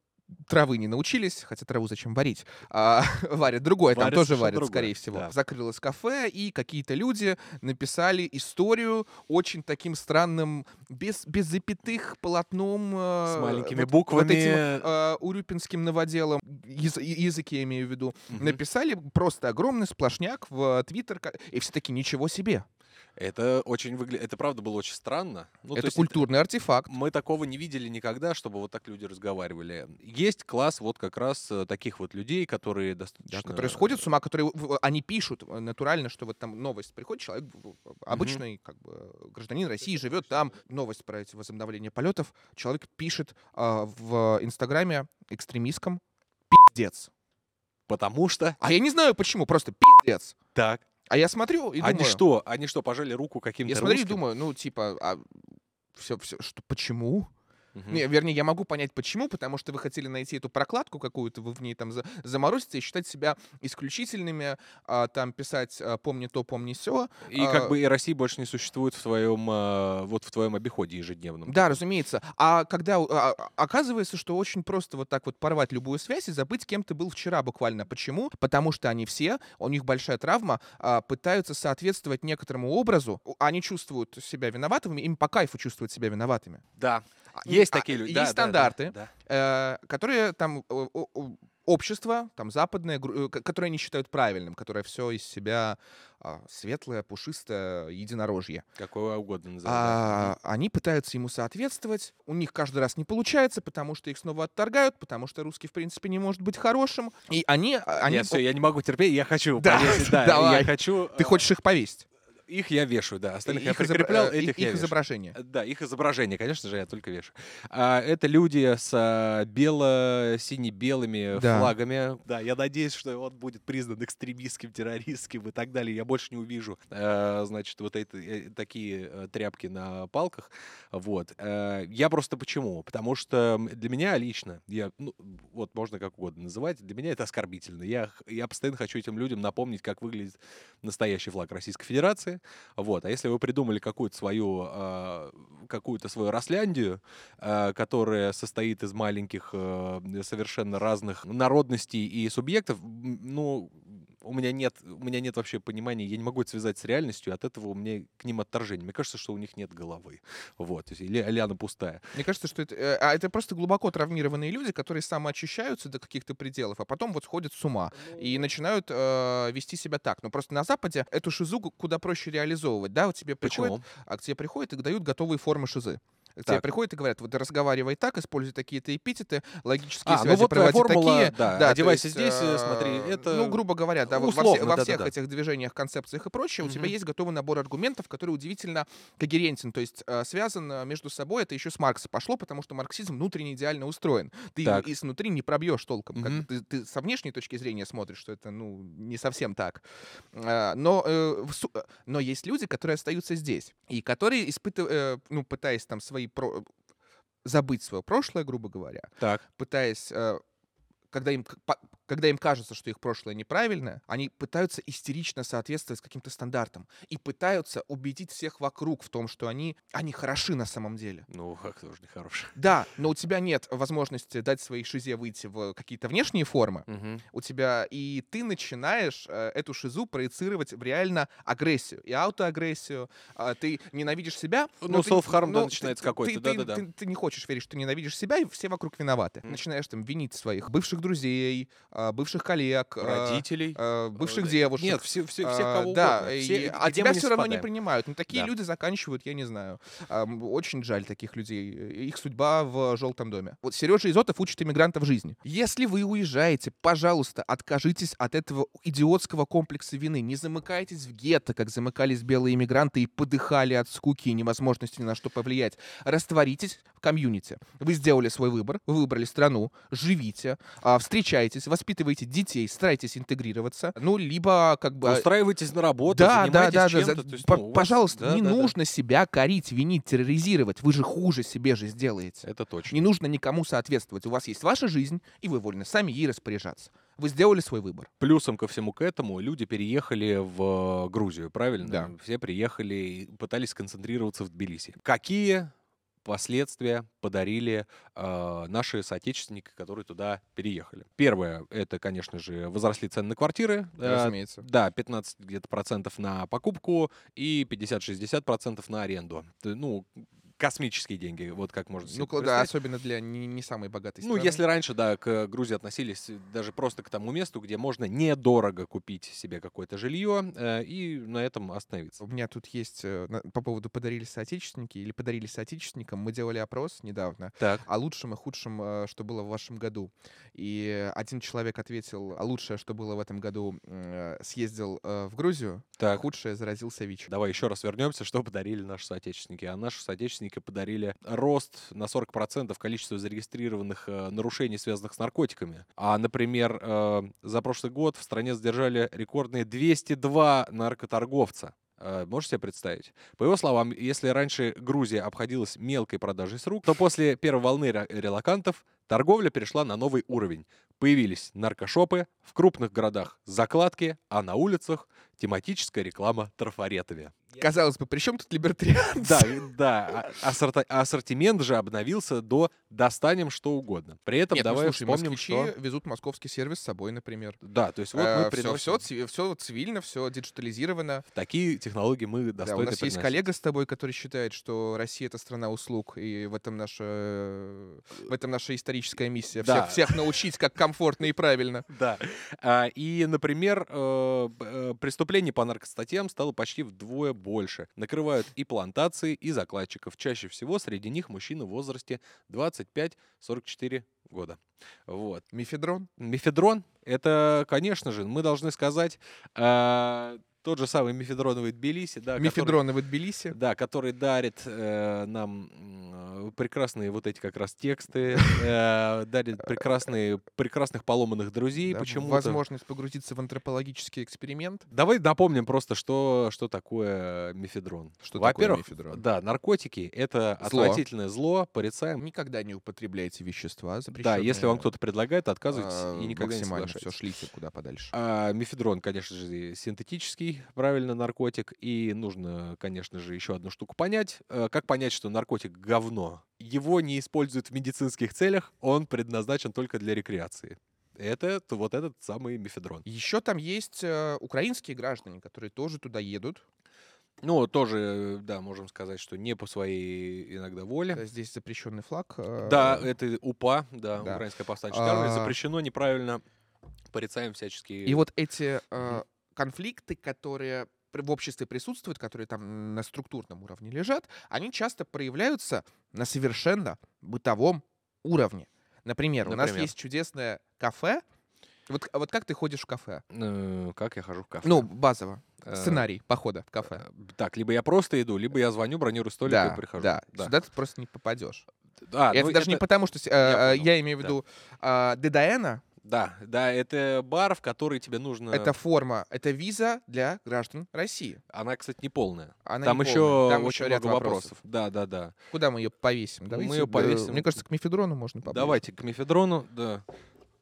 травы не научились, хотя траву зачем варить, а, варят другое, варят там тоже варят, другое. скорее всего. Да. Закрылось кафе, и какие-то люди написали историю очень таким странным, без, без запятых полотном. Э, С маленькими вот, буквами. Вот этим э, урюпинским новоделом, яз, язык я имею в виду, угу. написали просто огромный сплошняк в Твиттер, и все таки ничего себе. Это очень выглядит... Это правда было очень странно. Ну, то это культурный артефакт. Мы такого не видели никогда, чтобы вот так люди разговаривали. Есть класс вот как раз э, таких вот людей, которые Да, достаточно... которые сходят с ума, которые они пишут э, натурально, что вот там новость приходит, человек обычный как бы гражданин России живет там, новость про эти возобновления полетов, человек пишет а, в Инстаграме экстремистском пиздец. Потому что... А я не знаю почему, просто пиздец. Так. А я смотрю и Они думаю, что? Они что, пожали руку каким-то я смотрю и русским? думаю, ну типа, все, все, что, почему? Мгм. Не, вернее, я могу понять, почему, потому что вы хотели найти эту прокладку какую-то, вы в ней там за- заморозиться и считать себя исключительными, а, там писать а, «помни то, помни все. И как а, бы и Россия больше не существует в твоем, а, вот в твоем обиходе ежедневном. Да, разумеется. А когда а, а, оказывается, что очень просто вот так вот порвать любую связь и забыть, кем ты был вчера буквально. Почему? Потому что они все, у них большая травма, а, пытаются соответствовать некоторому образу. Они чувствуют себя виноватыми, им по кайфу чувствовать себя виноватыми. Да. А, Есть а, такие люди. Есть да, да, да, стандарты, да. э, которые там о- общество, там западное, э, ко- которое они считают правильным, которое все из себя а, светлое, пушистое, единорожье. Какое угодно. А, они пытаются ему соответствовать. У них каждый раз не получается, потому что их снова отторгают, потому что русский, в принципе, не может быть хорошим. И они... они Нет, все, я не могу терпеть, я хочу Да, повесить, да, давай. я хочу... Ты э, хочешь их повесить? Их я вешаю, да, остальных я их, изобра- прикреплял, э, этих их, я вешаю. изображение. Э, Да, их изображение, конечно же, я только вешаю. А, это люди с а, бело-сине-белыми Да. флагами. Да, я надеюсь, что он будет признан экстремистским, террористским и так далее. Я больше не увижу, э, значит, вот эти, э, такие тряпки на палках. Вот. Э, Я просто почему? Потому что для меня лично, я, ну, вот можно как угодно называть, для меня это оскорбительно. Я, я постоянно хочу этим людям напомнить, как выглядит настоящий флаг Российской Федерации. Вот. А если вы придумали какую-то свою, а, какую-то свою Росляндию, а, которая состоит из маленьких э, совершенно разных народностей и субъектов, ну, у меня нет, у меня нет вообще понимания, я не могу это связать с реальностью, от этого у меня к ним отторжение. Мне кажется, что у них нет головы. Вот. Есть, или Аляна пустая. Мне кажется, что это, э, а это просто глубоко травмированные люди, которые самоочищаются до каких-то пределов, а потом вот сходят с ума и начинают э, вести себя так. Но просто на Западе эту шизу ку- куда проще реализовывать, да? Вот тебе приходят, Почему? а к тебе приходят и дают готовые формы шизы. К тебе приходят и говорят, вот разговаривай так, используй такие-то эпитеты, логические А, ну связи вот твоя проводи формула, такие. да, то одевайся есть, здесь, э, э, смотри, это Ну, грубо говоря, да, во- во, условно, все- во да-да-да. всех этих движениях, концепциях и прочее, у тебя есть готовый набор аргументов, который удивительно когерентен, то есть э, связан э, между собой. Это еще с Маркса пошло, потому что марксизм внутренне идеально устроен. Ты Так. изнутри не пробьешь толком. Как бы Мгм. ты, ты со внешней точки зрения смотришь, что это ну не совсем так. Но, э, э, но есть люди, которые остаются здесь и которые испытывают, ну пытаясь там свои про- забыть свое прошлое, грубо говоря, Так. пытаясь, э, когда им, когда им кажется, что их прошлое неправильное, они пытаются истерично соответствовать каким-то стандартам и пытаются убедить всех вокруг в том, что они, они хороши на самом деле. Ну, как тоже нехороший. Да, но у тебя нет возможности дать своей шизе выйти в какие-то внешние формы. Мгм. У тебя и ты начинаешь э, эту шизу проецировать в реально агрессию и аутоагрессию. А, ты ненавидишь себя. Ну, но ты- self-harm, да, но начинается ты- какой-то, ты- да-да-да. Ты, ты не хочешь верить, что ты ненавидишь себя, и все вокруг виноваты. Мгм. Начинаешь там винить своих бывших друзей, а, бывших коллег, а, Родителей. а, бывших Э, девушек. Нет, все, все, всех, А, кого да, угодно. и- Все, а где тебя все равно не принимают. Ну, такие Да. люди заканчивают, я не знаю. Очень жаль таких людей. Их судьба в желтом доме. Вот Сережа Изотов учит иммигрантов жизни. Если вы уезжаете, пожалуйста, откажитесь от этого идиотского комплекса вины. Не замыкайтесь в гетто, как замыкались белые иммигранты и подыхали от скуки и невозможности ни на что повлиять. Растворитесь комьюнити. Вы сделали свой выбор, вы выбрали страну, живите, а, встречайтесь, воспитывайте детей, старайтесь интегрироваться. Ну, либо как бы... Устраивайтесь на работу, Да, да, занимайтесь да, да. чем-то. то есть, п- ну, Пожалуйста, да, не да, да. нужно себя корить, винить, терроризировать. Вы же хуже себе же сделаете. Это точно. Не нужно никому соответствовать. У вас есть ваша жизнь, и вы вольны сами ей распоряжаться. Вы сделали свой выбор. Плюсом ко всему к этому люди переехали в э, Грузию, правильно? Да. Все приехали и пытались сконцентрироваться в Тбилиси. Какие последствия подарили э, наши соотечественники, которые туда переехали? Первое, это, конечно же, возросли цены на квартиры. Э, Разумеется. Да, 15 где-то процентов на покупку и 50-60 процентов на аренду. Ну, космические деньги, вот как можно себе Ну, да, особенно для не, не самой богатой Ну, страны. если раньше, да, к Грузии относились даже просто к тому месту, где можно недорого купить себе какое-то жилье э, и на этом остановиться. У меня тут есть э, по поводу подарили соотечественники или подарили соотечественникам. Мы делали опрос недавно Так. о лучшем и худшем, э, что было в вашем году. И один человек ответил, а лучшее, что было в этом году, э, съездил э, в Грузию, Так. худшее заразился ВИЧ. Давай еще раз вернемся, что подарили наши соотечественники. А наши соотечественники подарили рост на 40% количества зарегистрированных э, нарушений, связанных с наркотиками. А, например, э, за прошлый год в стране задержали рекордные 202 наркоторговца. Э, Можете себе представить? По его словам, если раньше Грузия обходилась мелкой продажей с рук, то после первой волны ре- релакантов торговля перешла на новый уровень. Появились наркошопы, в крупных городах закладки, а на улицах тематическая реклама трафаретами. Казалось бы, при чем тут либертарианцы? Да, да. а- ассортимент же обновился до достанем что угодно. При этом Нет, ну, давай слушай, вспомним, что... везут московский сервис с собой, например. Да, то есть вот мы все, приносим... все, все цивильно, все диджитализировано. Такие технологии мы Да, у достойны нас есть приносить. коллега с тобой, который считает, что Россия это страна услуг, и в этом наша, э, в этом наша историческая миссия. Да. Всех, всех научить, как комфортно и правильно. Да. А, И, например, э, э, преступлений по наркостатьям стало почти вдвое больше. Накрывают и плантации, и закладчиков. Чаще всего среди них мужчины в возрасте 25-44 года. Вот. Мифедрон? Мефедрон, это, конечно же, мы должны сказать, а, тот же самый мефедроновый Тбилиси, да, который- в Тбилиси. да, который дарит э, нам э, прекрасные вот эти как раз тексты, э, дарит прекрасные, прекрасных поломанных друзей. Да, Почему? Возможность погрузиться в антропологический эксперимент. Давай напомним просто, что, что такое мефедрон. Что такое Во-первых, мефедрон? да, наркотики — это Зло. отвратительное зло, порицаем. Никогда не употребляйте вещества, Да, если вам кто-то предлагает, отказывайтесь а, и никогда не соглашайтесь. все шлите куда подальше. А мефедрон, конечно же, синтетический, правильно, наркотик. И нужно, конечно же, еще одну штуку понять. Э, Как понять, что наркотик говно? Его не используют в медицинских целях, он предназначен только для рекреации. Это вот этот самый мефедрон. Еще там есть э, украинские граждане, которые тоже туда едут. Ну, тоже, да, можем сказать, что не по своей иногда воле. Э, Здесь запрещенный флаг. э, Да, это УПА, да, да. Украинская повстанческая армия, А, запрещено неправильно, порицаем всячески. И вот эти э. Конфликты, которые в обществе присутствуют, которые там на структурном уровне лежат, они часто проявляются на совершенно бытовом уровне. Например, у нас Например? есть чудесное кафе. Вот, вот как ты ходишь в кафе? Э, Как я хожу в кафе? Ну, базово. Э, Сценарий похода в кафе. э, Так, либо я просто иду, либо я звоню, бронирую столик Да, и прихожу. да. Сюда ты просто не попадешь. А, это ну даже не это- потому, что... э, я имею в да. виду э, ДДН, Да, да, это бар, в который тебе нужно... это форма, это виза для граждан России. Она, кстати, не полная. Она Там не еще полная. Там очень еще ряд много вопросов. вопросов. Да, да, да. Куда мы ее повесим? Мы Давайте, её э, повесим. Мне кажется, к мефедрону можно поближе. Давайте к мефедрону, да.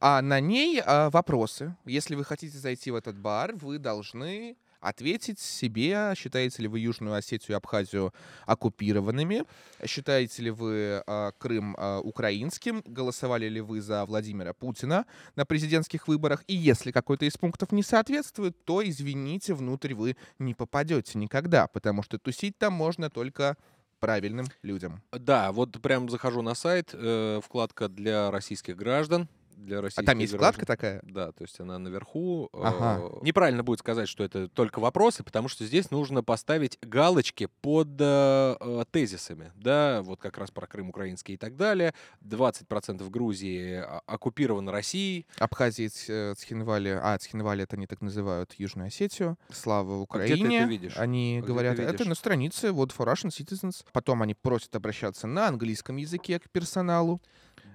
А на ней а, вопросы. Если вы хотите зайти в этот бар, вы должны ответить себе, считаете ли вы Южную Осетию и Абхазию оккупированными, считаете ли вы а, Крым а, украинским, голосовали ли вы за Владимира Путина на президентских выборах, и если какой-то из пунктов не соответствует, то, извините, внутрь вы не попадете никогда, потому что тусить там можно только правильным людям. Да, вот прям захожу на сайт, э, вкладка для российских граждан. Для А российских там есть граждан. вкладка такая? Да, то есть она наверху. э, Ага. Неправильно будет сказать, что это только вопросы, потому что здесь нужно поставить галочки под э, э, тезисами. Да, вот как раз про Крым украинский и так далее. 20% Грузии а- оккупировано Россией. Абхазия, Ц- э, Цхинвали, а, Цхинвали это они так называют Южную Осетию. Слава А где ты это Украине. видишь? Они А где говорят, это видишь? на странице вот for Russian Citizens. Потом они просят обращаться на английском языке к персоналу.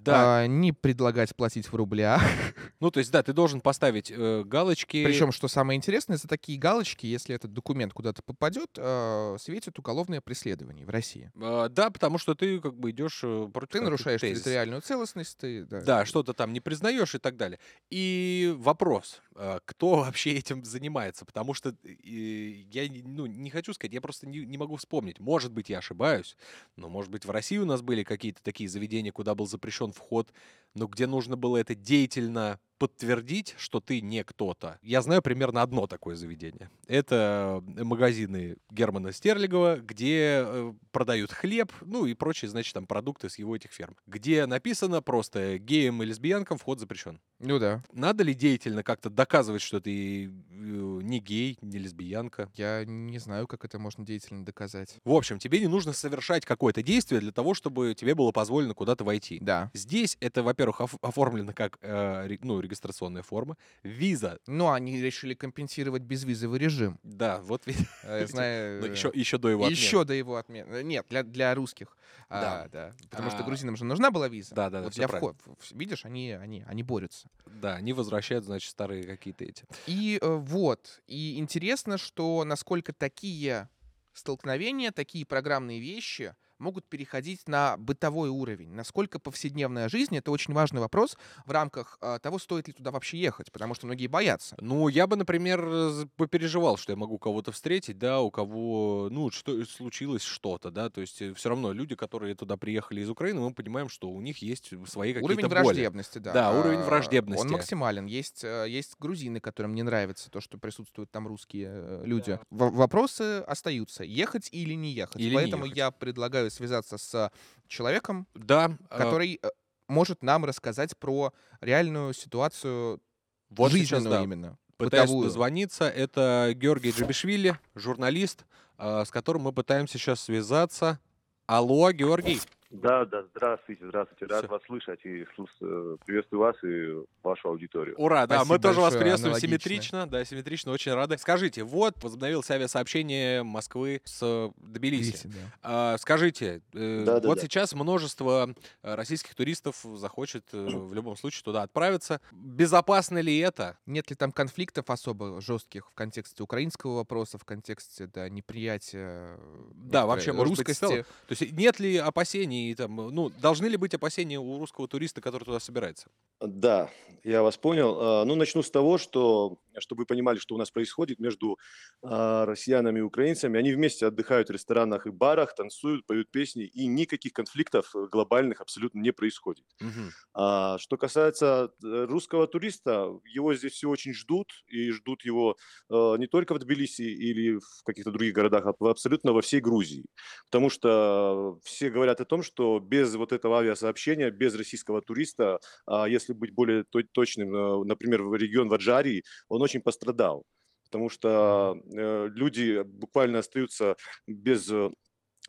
Да, а, не предлагать платить в рублях. ну то есть, да, ты должен поставить э, галочки. Причем, что самое интересное, за такие галочки, если этот документ куда-то попадет, э, светит уголовное преследование в России. Э, да, потому что ты как бы идешь э, против Ты нарушаешь тезисов. территориальную целостность, ты... Да. Да, что-то там не признаешь и так далее. И вопрос, э, кто вообще этим занимается? Потому что э, я ну, не хочу сказать, я просто не, не могу вспомнить. Может быть, я ошибаюсь, но, может быть, в России у нас были какие-то такие заведения, куда был запрещен вход, но где нужно было это деятельно подтвердить, что ты не кто-то. Я знаю примерно одно такое заведение. Это магазины Германа Стерлигова, где э, продают хлеб, ну и прочие, значит, там продукты с его этих ферм. Где написано просто геям и лесбиянкам вход запрещен. Ну да. Надо ли деятельно как-то доказывать, что ты э, не гей, не лесбиянка? Я не знаю, как это можно деятельно доказать. В общем, тебе не нужно совершать какое-то действие для того, чтобы тебе было позволено куда-то войти. Да. Здесь это, во-первых, оф- оформлено как э, ну, регистрационная форма. Виза, Ну, они решили компенсировать безвизовый режим. да, вот ви- Я знаю, ну, э, еще, еще до его отмены. Еще до его отмены. Нет, для, для русских. Да. А, да. Потому что А, грузинам же нужна была виза. Да, да, да, Вот для входа. Видишь, они, они, они борются. Да, они возвращают, значит, старые какие-то эти. И э, вот. И интересно, что насколько такие столкновения, такие программные вещи могут переходить на бытовой уровень. Насколько повседневная жизнь — это очень важный вопрос в рамках э, того, стоит ли туда вообще ехать, потому что многие боятся. Ну, я бы, например, попереживал, что я могу кого-то встретить, да, у кого, ну, что случилось что-то, да, то есть все равно люди, которые туда приехали из Украины, мы понимаем, что у них есть свои какие-то Уровень боли. враждебности, да. Да, уровень А, враждебности. Он максимален. Есть, э, есть грузины, которым не нравится то, что присутствуют там русские э, люди. Во- вопросы остаются. Ехать или не ехать. Или не Поэтому ехать. я предлагаю связаться с человеком, Да, а, который э, может нам рассказать про реальную ситуацию вот сейчас, жизненную да, именно. пытаюсь бытовую. дозвониться. Это Георгий Джабишвили, журналист, а, с которым мы пытаемся сейчас связаться. Алло, Георгий. Да, да, здравствуйте, здравствуйте. Рад Всё. вас слышать и э, приветствую вас и вашу аудиторию. Ура, да, мы Спасибо тоже вас большое, приветствуем аналогично. симметрично, да, симметрично, очень рады. Скажите, вот возобновилось авиасообщение Москвы с э, Тбилиси. Да. А, скажите, э, Да-да-да. вот сейчас множество э, российских туристов захочет э, в любом случае туда отправиться. Безопасно ли это? Нет ли там конфликтов особо жестких в контексте украинского вопроса, в контексте да, неприятия Да, вообще, может быть, русскости? То есть нет ли опасений, там, ну, должны ли быть опасения у русского туриста, который туда собирается? Да, я вас понял. А, Ну, начну с того, что, чтобы вы понимали, что у нас происходит между а, россиянами и украинцами. Они вместе отдыхают в ресторанах и барах, танцуют, поют песни, и никаких конфликтов э, глобальных абсолютно не происходит. Мгм. А что касается э, русского туриста, его здесь все очень ждут, и ждут его э, не только в Тбилиси или в каких-то других городах, а абсолютно во всей Грузии. Потому что все говорят о том, что без вот этого авиасообщения, без российского туриста, а если быть более то- точным, э, например, в регион Ваджарии, он очень пострадал. Потому что э, люди буквально остаются без э,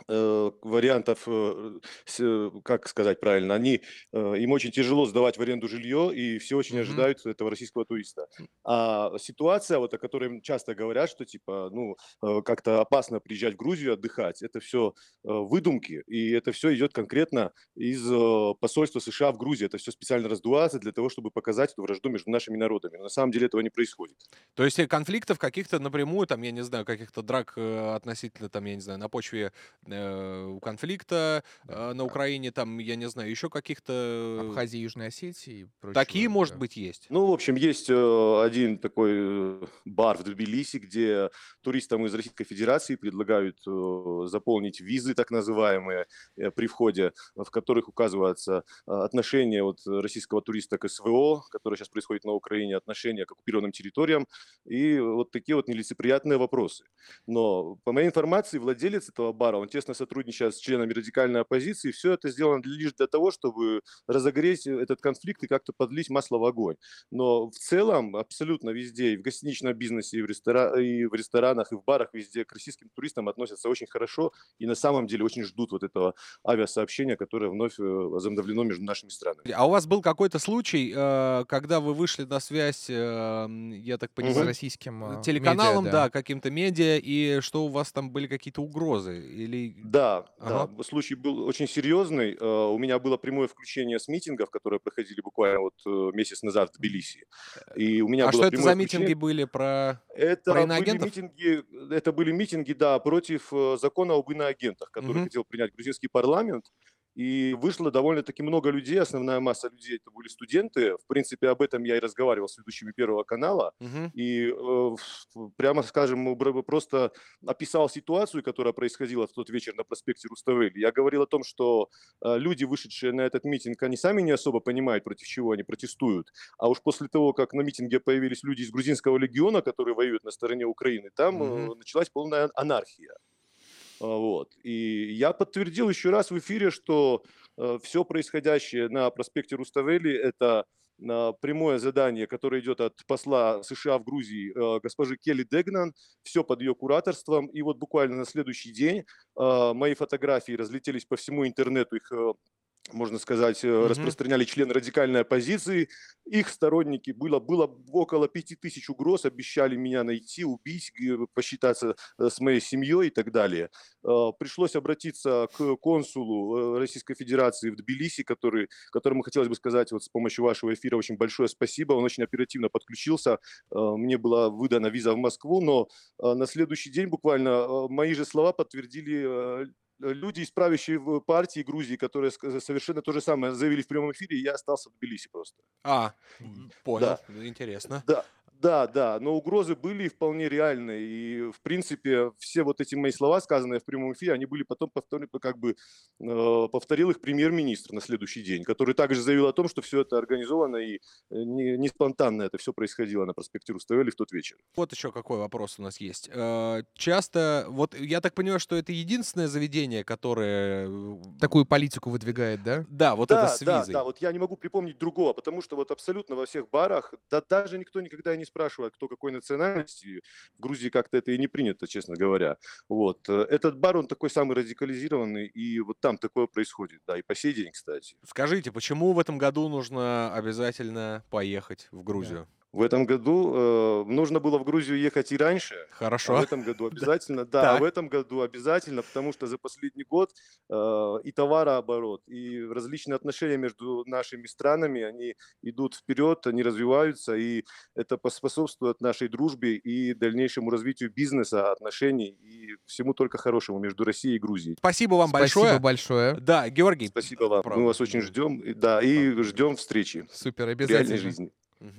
вариантов, э, э, как сказать правильно, они, э, им очень тяжело сдавать в аренду жилье, и все очень Мгм. ожидают этого российского туриста. А ситуация, вот о которой часто говорят, что типа, ну, э, как-то опасно приезжать в Грузию отдыхать, это все выдумки, и это все идет конкретно из э, посольства США в Грузии. Это все специально раздувается для того, чтобы показать эту вражду между нашими народами. Но на самом деле этого не происходит. То есть э, конфликтов каких-то напрямую, там, я не знаю, каких-то драк э, относительно, там, я не знаю, на почве э, конфликта э, на Украине, там, я не знаю, еще каких-то... Абхазии, Южной Осетии и прочего. Такие, может да. быть, есть. Ну, в общем, есть э, один такой э, бар в Тбилиси, где туристам из Российской Федерации предлагают э, заполнить визы, так называемые, э, при входе, в которых указывается э, отношение вот, российского туриста к СВО, которое сейчас происходит на Украине, отношение к оккупированным территориям, и вот такие вот нелицеприятные вопросы. Но, по моей информации, владелец этого бара, он тесно сотрудничает с членами радикальной оппозиции, все это сделано лишь для того, чтобы разогреть этот конфликт и как-то подлить масло в огонь. Но в целом абсолютно везде, и в гостиничном бизнесе, и в, рестора... и в ресторанах, и в барах, везде к российским туристам относятся очень хорошо и на самом деле очень ждут вот этого авиасообщения, которое вновь э, возобновлено между нашими странами. А у вас был какой-то случай, э, когда вы вышли на связь, э, я так С понимаю, российским э, телеканалом, медиа, да, каким-то медиа, и что у вас там были какие-то угрозы? Или... Да, Ага. да, случай был очень серьезный. Э, У меня было прямое включение с митингов, которые проходили буквально вот э, месяц назад в Тбилиси. И у меня А было что это за митинги включение. были про... Это Про были иноагентов? митинги, это были митинги, да, против э, закона об иноагентах, который Мгм. хотел принять грузинский парламент. И вышло довольно-таки много людей, основная масса людей это были студенты. В принципе, об этом я и разговаривал с ведущими Первого канала. Мгм. И, э, прямо скажем, просто описал ситуацию, которая происходила в тот вечер на проспекте Руставели. Я говорил о том, что э, люди, вышедшие на этот митинг, они сами не особо понимают, против чего они протестуют. А уж после того, как на митинге появились люди из грузинского легиона, которые воюют на стороне Украины, там э, Мгм. началась полная анархия. А, Вот. И я подтвердил еще раз в эфире, что все происходящее на проспекте Руставели – это а, прямое задание, которое идет от посла США в Грузии э, госпожи Келли Дегнан, все под ее кураторством. И вот буквально на следующий день а, мои фотографии разлетелись по всему интернету, их э, можно сказать, Мгм. распространяли члены радикальной оппозиции. Их сторонники, было, было около пяти тысяч угроз, обещали меня найти, убить, посчитаться э, с моей семьей и так далее. Э, Пришлось обратиться к консулу Российской Федерации в Тбилиси, который, которому хотелось бы сказать вот с помощью вашего эфира очень большое спасибо. Он очень оперативно подключился. Мне была выдана виза в Москву, но на следующий день буквально мои же слова подтвердили люди из правящей в- партии Грузии, которые ск- совершенно то же самое заявили в прямом эфире, и я остался в Тбилиси просто. А, понял. Да. Интересно. Да, да, да, но угрозы были вполне реальные, и в принципе все вот эти мои слова, сказанные в прямом эфире, они были потом повторены, как бы э, повторил их премьер-министр на следующий день, который также заявил о том, что все это организовано и э, не, не спонтанно это все происходило на проспекте Руставели в тот вечер. Вот еще какой вопрос у нас есть. Э, Часто, вот я так понимаю, что это единственное заведение, которое... э, Такую политику выдвигает, да? Да, вот да, это с да, визой. да, вот я не могу припомнить другого, потому что вот абсолютно во всех барах, да даже никто никогда не спрашивает, кто какой национальности. В Грузии как-то это и не принято, честно говоря. Вот. э, Этот бар, он такой самый радикализированный, и вот там такое происходит, да, и по сей день, кстати. Скажите, почему в этом году нужно обязательно поехать в Грузию? В этом году э, нужно было в Грузию ехать и раньше, а в Хорошо. этом году обязательно, да, в этом году обязательно, потому что за последний год э, и товарооборот, и различные отношения между нашими странами, они идут вперед, они развиваются, и это поспособствует нашей дружбе и дальнейшему развитию бизнеса, отношений и всему только хорошему между Россией и Грузией. Спасибо вам Спасибо большое. большое. Да, Георгий. Спасибо вам. Правда. Мы вас очень ждем, да, и ждем встречи Супер, в реальной обязательно. жизни.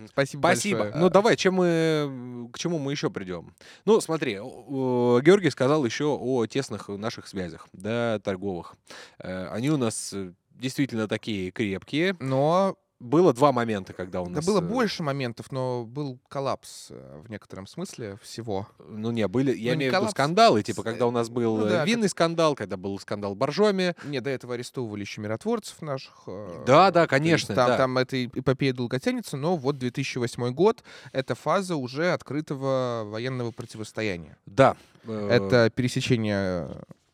Спасибо, Спасибо. большое. Ну давай, чем мы, к чему мы еще придем? Ну смотри, Георгий сказал еще о тесных наших связях, да, торговых. Э, Они у нас э, действительно такие крепкие. Но Было два момента, когда у да нас... было э, больше моментов, но был коллапс э, в некотором смысле всего. Ну не, были, я Ну, имею в виду скандалы, типа с- когда у нас был ну э, да, как- винный скандал, когда был скандал Боржоми. Не, до этого арестовывали еще миротворцев наших. э, Да, да, конечно, Там, да. там эта эпопея долго тянется, но вот 2008 год — это фаза уже открытого военного противостояния. Да. э, Это пересечение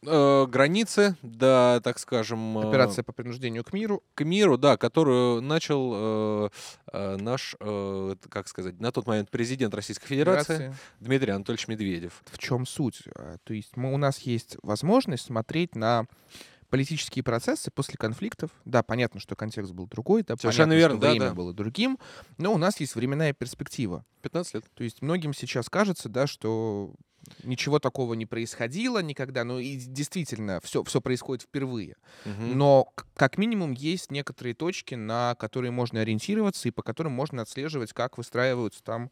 э, границы, да, так скажем... э, операция по принуждению к миру. к миру, да, которую начал э, э, наш, э, как сказать, на тот момент президент Российской Федерации Федерации. Дмитрий Анатольевич Медведев. В чем суть? А, То есть мы, у нас есть возможность смотреть на политические процессы после конфликтов. Да, понятно, что контекст был другой, да, Совершенно понятно, верно, что да, время да. было другим, но у нас есть временная перспектива. 15 лет. То есть многим сейчас кажется, да, что ничего такого не происходило никогда, ну и действительно все, все происходит впервые. Мгм. Но как минимум есть некоторые точки, на которые можно ориентироваться и по которым можно отслеживать, как выстраиваются там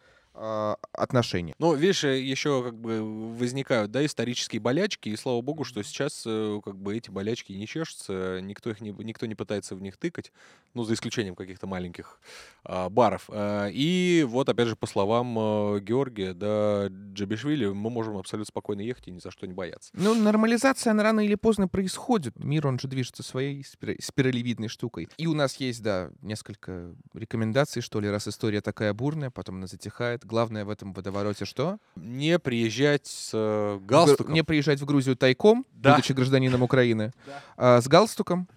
отношения. Ну, видишь, еще как бы возникают, да, исторические болячки, и слава богу, что сейчас э, как бы эти болячки не чешутся, никто их не, никто не пытается в них тыкать, ну, за исключением каких-то маленьких а, баров. А, и вот, опять же, по словам э, Георгия, да, Джабишвили, мы можем абсолютно спокойно ехать и ни за что не бояться. Ну, нормализация, она рано или поздно происходит. Мир, он же движется своей спира- спиралевидной штукой. И у нас есть, да, несколько рекомендаций, что ли, раз история такая бурная, потом она затихает. Главное в этом водовороте что? Не приезжать с э, галстуком. Не приезжать в Грузию тайком, Да. будучи гражданином Украины, Да. а с галстуком,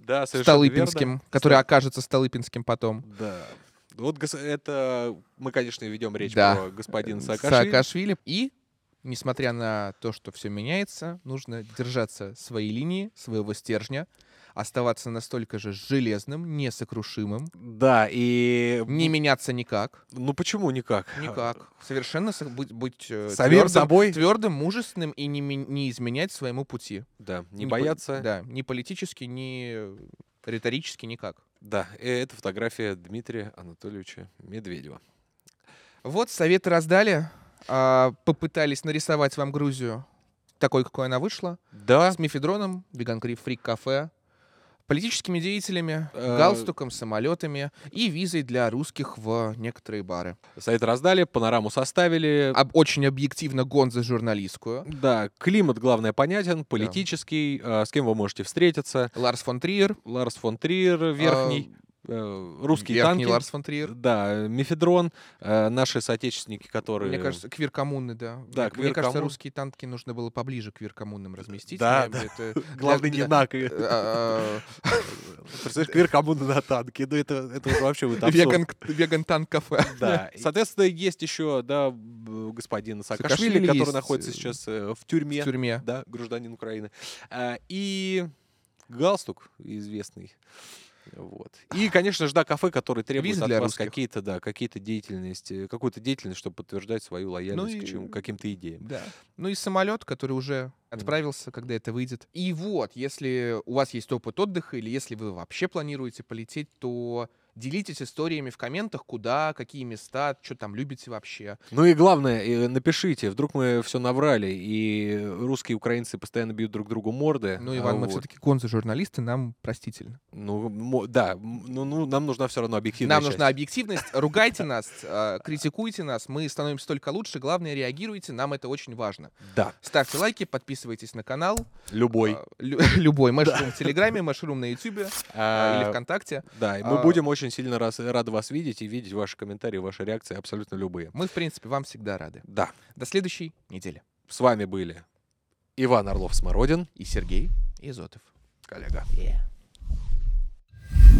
Да, совершенно верно. столыпинским, который окажется столыпинским потом. Да. Вот это мы, конечно, ведем речь Да. про господина Саакашвили. Саакашвили. И несмотря на то, что все меняется, нужно держаться своей линии, своего стержня, оставаться настолько же железным, несокрушимым, Да, и... не меняться никак. Ну почему никак? Никак. Совершенно со- быть, быть э, Самим твердым, собой? твердым, мужественным и не, не изменять своему пути. Да, не по- бояться. Да, ни политически, ни риторически, никак. Да, и это фотография Дмитрия Анатольевича Медведева. Вот, советы раздали. а, попытались нарисовать вам Грузию такой, какой она вышла. Да, С мифедроном, веган фрик кафе, политическими деятелями, Э, галстуком, самолетами и визой для русских в некоторые бары. совет раздали, панораму составили. Об- очень объективно гонза журналистскую. Да, климат, главное, понятен, политический, а, с кем вы можете встретиться. Ларс фон Триер. Ларс фон Триер, верхний, э, русские Верхний танки. Ларс фон Триер. Да, Мефедрон, э, наши соотечественники, которые... Мне кажется, квир-коммуны, да. Да, Мне- Мне кажется, русские танки нужно было поближе к квир-коммунам разместить. Да, да. это- Главный для- не нак. э, а, Представляешь, квир коммуна на танке. Ну, это, это вообще вот а, абсурд. Веган веган-танк кафе. Да. Соответственно, есть еще, да, господин Саакашвили, который есть, находится э, сейчас э, в В тюрьме. тюрьме. Да, гражданин Украины. И галстук известный. Вот. И, конечно же, да, кафе, который требует Визы от вас русских. какие-то, да, какие-то деятельности, какую-то деятельность, чтобы подтверждать свою лояльность Ну к и- чему- каким-то идеям. Да. Ну и самолет, который уже отправился, когда это выйдет. И вот, если у вас есть опыт отдыха, или если вы вообще планируете полететь, то делитесь историями в комментах, куда, какие места, что там любите вообще. Ну и главное, э, напишите, вдруг мы все наврали, и русские и украинцы постоянно бьют друг другу морды. Ну, а Иван, мы вот. все-таки конзы-журналисты, нам простительно. Ну, да, ну, ну, нам нужна все равно объективная Нам часть. нужна объективность. Ругайте нас, э, критикуйте нас, мы становимся только лучше. Главное, реагируйте, нам это очень важно. Да, Ставьте лайки, подписывайтесь на канал. любой. лю- любой. Мэшрум в Телеграме, Мэшрум на Ютубе А, или ВКонтакте. Да, и мы а- будем очень сильно рас- рады вас видеть и видеть ваши комментарии, ваши реакции абсолютно любые. Мы, в принципе, вам всегда рады. Да, До следующей недели. с вами были Иван Орлов-Смородин, И Сергей Изотов. коллега. Yeah.